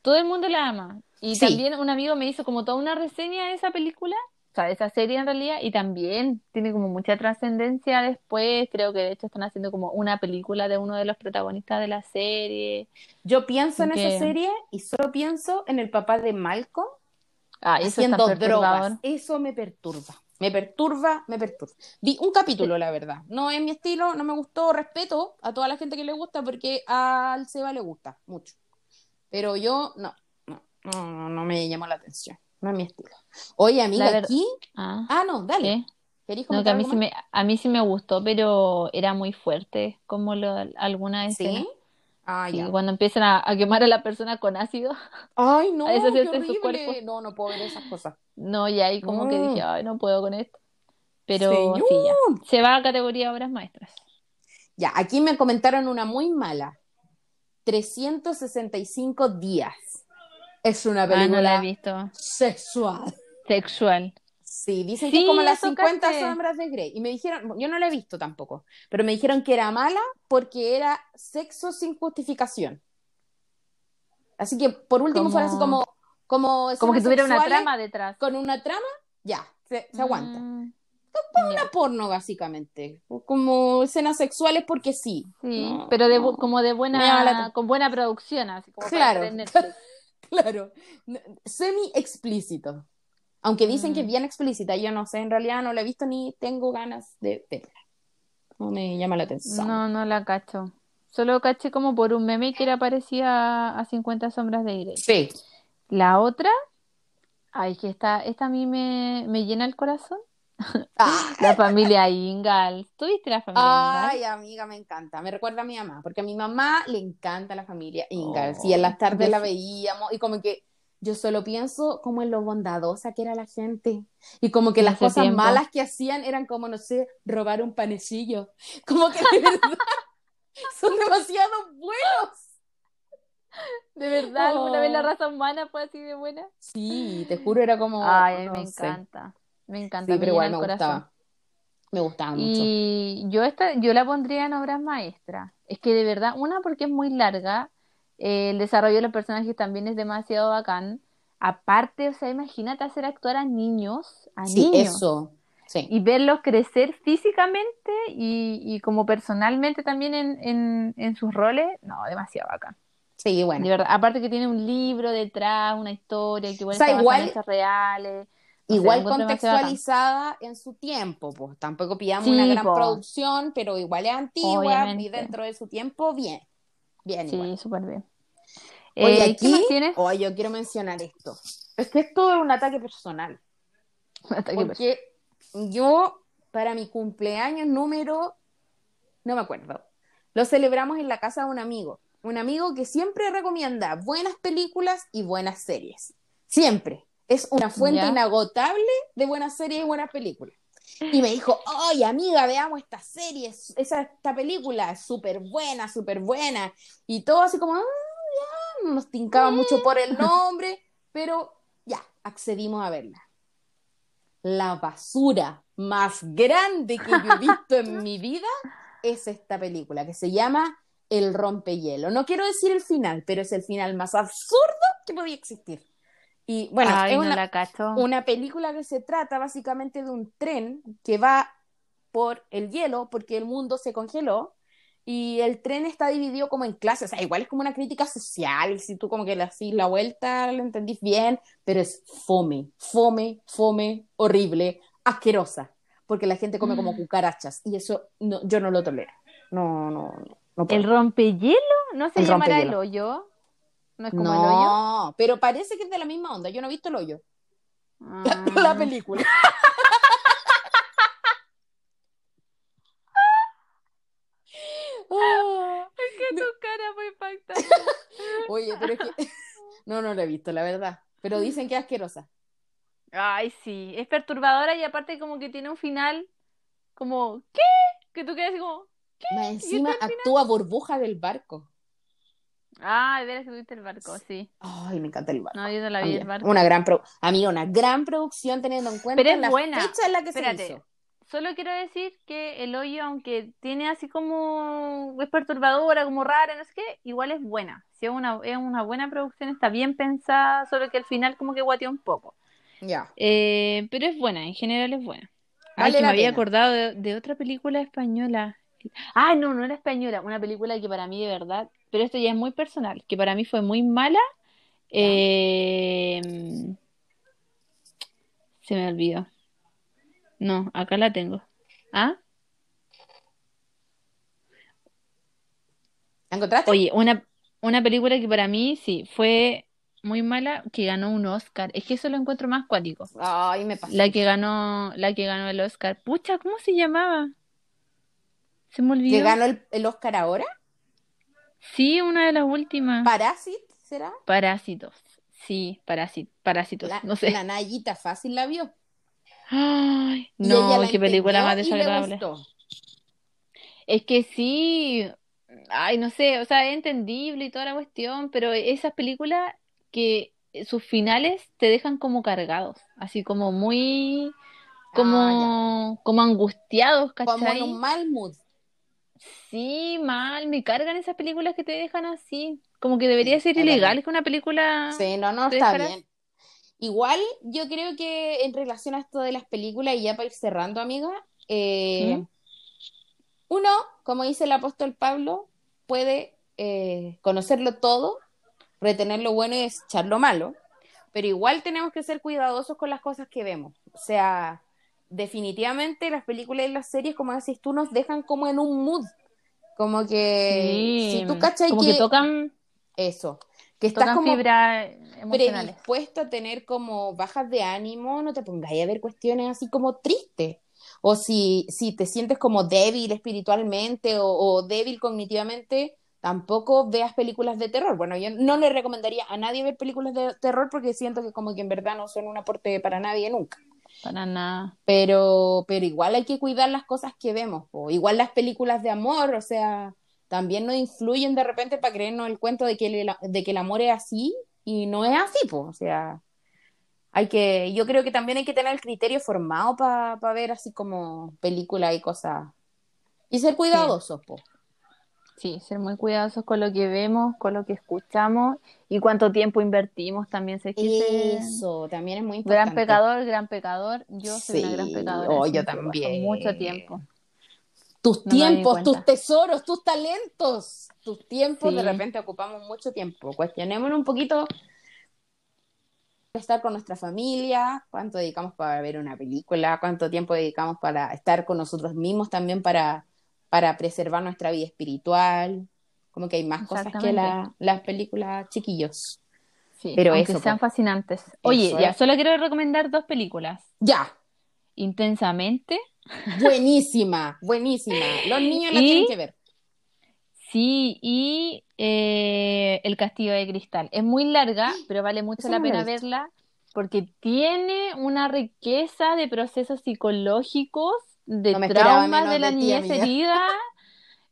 Todo el mundo la ama. Y Sí. también un amigo me hizo como toda una reseña de esa película, o sea, de esa serie en realidad, y también tiene como mucha trascendencia después. Creo que de hecho están haciendo como una película de uno de los protagonistas de la serie. Yo pienso en que- esa serie y solo pienso en el papá de Malcolm Ah, eso haciendo drogas. Eso me perturba. Me perturba, me perturba. Vi un capítulo, la verdad. No es mi estilo, no me gustó. Respeto a toda la gente que le gusta porque al Seba le gusta mucho. Pero yo, no, no, no, no, me llamó la atención. No es mi estilo. Oye, amiga, ver- aquí. Ah, Ah, no, dale. ¿qué? ¿Querís No, que a mí sí me, a mí sí me gustó, pero era muy fuerte como lo, alguna escena. ¿Sí? Ah, ya. cuando empiezan a, a quemar a la persona con ácido. Ay, no, a qué su cuerpo. No, no puedo ver esas cosas. No, y ahí como que dije, ay, no puedo con esto. Pero Señor. sí, ya. Se va a categoría obras maestras. Ya, aquí me comentaron una muy mala. 365 días. Es una Ah, no la he película visto. sexual. Sexual. Sí, dicen Sí, que es como las eso 50 caché. sombras de Grey. Y me dijeron, yo no la he visto tampoco, pero me dijeron que era mala porque era sexo sin justificación. Así que por último Como- fuera así como como, Como que tuviera una trama detrás. con una trama, ya, se, se aguanta. Mm, Una ya, porno básicamente, como escenas sexuales porque sí. sí, No, pero de, bu- no. como de la buena, con buena producción, así como para Claro. Netflix. Claro, semi explícito. Aunque dicen que es Mm. bien explícita, yo no sé, en realidad no la he visto ni tengo ganas de verla. No me llama la atención. No, no la cacho. Solo caché como por un meme que era parecida a 50 sombras de Grey. Sí. La otra, ay, que esta, esta a mí me, me llena el corazón. Ah, La familia Ingalls. ¿Tuviste la familia Ingalls? Ay, amiga, me encanta. Me recuerda a mi mamá, porque a mi mamá le encanta la familia Ingalls. Oh, y en las tardes la veíamos y como que yo solo pienso como en lo bondadosa que era la gente. Y como que En las ese cosas tiempo. malas que hacían eran como, no sé, robar un panecillo. Como que de verdad son demasiado buenos. ¿De verdad? ¿Alguna vez la Oh. raza humana fue así de buena? Sí, te juro, era como. Ay, no me sé. encanta. Me encanta, Sí, me pero igual me corazón. gustaba. Me gustaba mucho. Y yo esta, yo la pondría en obras maestras. Es que de verdad, una porque es muy larga, el desarrollo de los personajes también es demasiado bacán. Aparte, o sea, imagínate hacer actuar a niños, a Sí, niños, eso. Sí. y verlos crecer físicamente y, y como personalmente también en, en, en sus roles, no, demasiado bacán. Sí, bueno. De verdad, aparte que tiene un libro detrás, una historia que igual O sea, igual- reales. No Igual contextualizada en su tiempo, pues tampoco pillamos Sí, una gran po. producción, pero igual es antigua Obviamente. y dentro de su tiempo, bien. Bien, Sí, igual. súper bien. Oye, Eh, ¿qué más aquí, tienes? oh, yo quiero mencionar esto. Es que esto es un ataque personal, Hasta que- porque yo, para mi cumpleaños número, no me acuerdo, lo celebramos en la casa de un amigo. Un amigo que siempre recomienda buenas películas y buenas series. Siempre. Es una fuente Ya. inagotable de buenas series y buenas películas. Y me dijo, oye amiga, veamos esta serie, es- esa, esta película es súper buena, súper buena. Y todo así como, "Ah, ya, no nos tincaba mucho por el nombre, pero ya, accedimos a verla. La basura más grande que yo he visto en mi vida es esta película, que se llama El rompehielo. No quiero decir el final, pero es el final más absurdo que podía existir. Y bueno, Ay, es no una, la una película que se trata básicamente de un tren que va por el hielo porque el mundo se congeló y el tren está dividido como en clases, o sea, igual es como una crítica social, y si tú como que le haces la vuelta, lo entendís bien, pero es fome, fome, fome, horrible, asquerosa, porque la gente come como Mm. cucarachas y eso no, yo no lo tolero. No, no, no. no. ¿El rompehielo? ¿No se El llamará el hoyo? ¿No es como el hoyo? No, pero parece que es de la misma onda. Yo no he visto el hoyo. Ah. La película. Ah, Que tu cara fue impactante. Oye, pero es que. No, no la he visto, la verdad. Pero dicen que es asquerosa. Ay, sí, es perturbadora y aparte como que tiene un final como, ¿qué? Que tú quedas como, Más encima actúa burbuja del barco. Ah, de veras que tuviste el barco, sí. Ay, me encanta el barco. No, yo no la vi el barco. Una gran pro... Amiga, una gran producción teniendo en cuenta Pero es la buena. fecha en la que se hizo. Solo quiero decir que el hoyo, aunque tiene así como, es perturbadora, como rara, no sé qué, igual es buena. Si es una, es una buena producción, está bien pensada, solo que al final como que guatea un poco. Ya. Eh, pero es buena, en general es buena. Ay, que me había acordado de, de otra película española. Ah, no, no era española, una película que para mí de verdad, pero esto ya es muy personal, que para mí fue muy mala. Eh, se me olvidó. No, acá la tengo. ¿Ah? ¿La encontraste? Oye, una, una película que para mí sí fue muy mala, que ganó un Oscar. Es que eso lo encuentro más cuático. Ay, me pasó. La que ganó, la que ganó el Oscar. Pucha, ¿cómo se llamaba? Se me ¿Que olvidó. ganó el, el Oscar ahora? Sí, una de las últimas. ¿Parásite será? Parásitos. Sí, parásit- parásitos. La, No sé. la Nayita fácil la vio. Ay, Y no, qué película más desagradable. Es que sí, ay, no sé, o sea, es entendible y toda la cuestión, pero esas películas que sus finales te dejan como cargados, así como muy, como, como angustiados, Como en ¿cachai? un mal mood. Sí, mal, me cargan esas películas que te dejan así, como que debería ser ilegal que una película Sí, no, no te está dejara- bien. Igual, yo creo que en relación a esto de las películas, y ya para ir cerrando, amiga, eh, ¿Mm? uno, como dice el apóstol Pablo, puede eh, conocerlo todo, retener lo bueno y desechar lo malo. pero igual tenemos que ser cuidadosos con las cosas que vemos. O sea, definitivamente las películas y las series, como decís tú, nos dejan como en un mood. Como que Sí, si tú cachai como que, que tocan, eso, que estás tocan como emocionales. predispuesto a tener como bajas de ánimo, no te pongáis a ver cuestiones así como tristes. O si, si te sientes como débil espiritualmente o, o débil cognitivamente, tampoco veas películas de terror. Bueno, yo no le recomendaría a nadie ver películas de terror porque siento que como que en verdad no son un aporte para nadie nunca. Para nada. Pero, pero igual hay que cuidar las cosas que vemos. po. Igual las películas de amor, o sea, también nos influyen de repente para creernos el cuento de que el, de que el amor es así y no es así, pues. O sea, hay que, yo creo que también hay que tener el criterio formado para ver así como películas y cosas. Y ser cuidadosos, po. Sí, ser muy cuidadosos con lo que vemos, con lo que escuchamos y cuánto tiempo invertimos también. Ese- Eso también es muy importante. Gran pecador, gran pecador. Yo soy una gran pecadora. oh, yo también. Mucho tiempo. tus No tiempos, tus tesoros, tus talentos, tus tiempos, Sí. de repente ocupamos mucho tiempo. Cuestionémonos un poquito estar con nuestra familia, cuánto dedicamos para ver una película, cuánto tiempo dedicamos para estar con nosotros mismos también para, para preservar nuestra vida espiritual. Como que hay más cosas que la- las películas chiquillos. Sí, Pero aunque eso, sean po. fascinantes. Oye, ya, es. solo quiero recomendar dos películas. Ya, Intensamente. buenísima, buenísima. Los niños la Y- tienen que ver. Sí, y eh, El Castillo de Cristal. Es muy larga, pero vale mucho la pena verla porque tiene una riqueza de procesos psicológicos, de No traumas de la de niñez herida,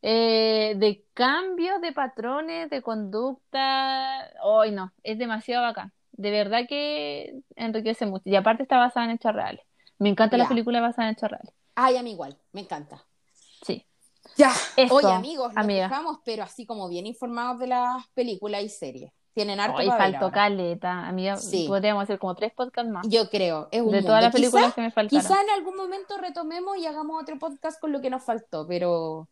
eh, de cambios de patrones, de conducta. Hoy no, es demasiado bacán. De verdad que enriquece mucho. Y aparte está basada en hechos reales. Me encanta la Ya. película basada en hechos reales. Ay, a mí igual, me encanta. Sí. Ya, Eso, oye amigos, nos amiga. dejamos, pero así como bien informados de las películas y series. Tienen harto Hoy faltó ahora. caleta, amiga. Sí. Podríamos hacer como tres podcasts más. Yo creo, es un de mundo. todas las películas Quizá- que me faltaron. Quizá en algún momento retomemos y hagamos otro podcast con lo que nos faltó, pero,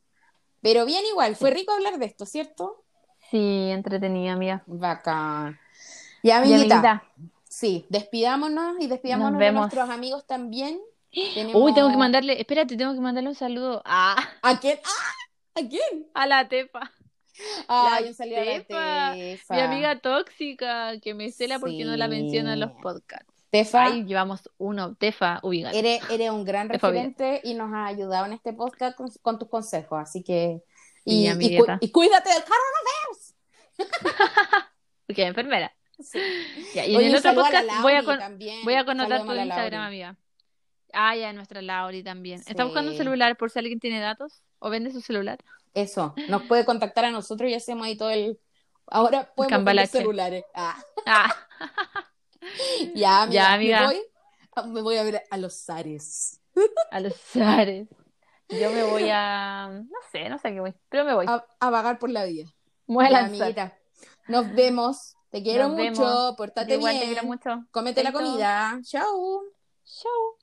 pero bien igual, fue rico hablar de esto, ¿cierto? Sí, entretenida, amiga. Bacán. Ya, Y amiguita, amiguita, sí, despidámonos y despidámonos Nos de nuestros amigos también. Tenemos- Uy, tengo que mandarle, espérate, tengo que mandarle un saludo a, ¿A quién? ¡Ah! ¿A quién? a la Tepa, Ay, La un saludo a la Tefa, Tefa. mi amiga tóxica, que me cela porque no la menciona en los podcasts. Tefa, Ay, llevamos uno, Tefa, ubícate. Eres, eres un gran Tefa, referente y nos has ayudado en este podcast con, con tus consejos, así que... Y, y, amiguita. cu- y cuídate del coronavirus. Porque es enfermera. Sí. Ya, y Oye, en el otro saludo a podcast voy a, con- también. voy a connotar tu Instagram, amiga. Ah, ya, nuestra Lauri también. ¿Está Sí. buscando un celular por si alguien tiene datos? ¿O vende su celular? Eso, nos puede contactar a nosotros y hacemos ahí todo el... Ahora podemos cambalache. celulares. Ah, Ah, ya, amiga, Ya, amiga. Me, voy, ah, me voy a ver a los Zares. a los Zares. Yo me voy a. No sé, no sé qué voy. Pero me voy. A, a vagar por la vida. Me voy a Ya, lanzar. amiguita. Nos vemos. Te quiero Nos mucho. vemos. Portate Igual bien. te quiero mucho. Cómete la comida. Chao. Chau.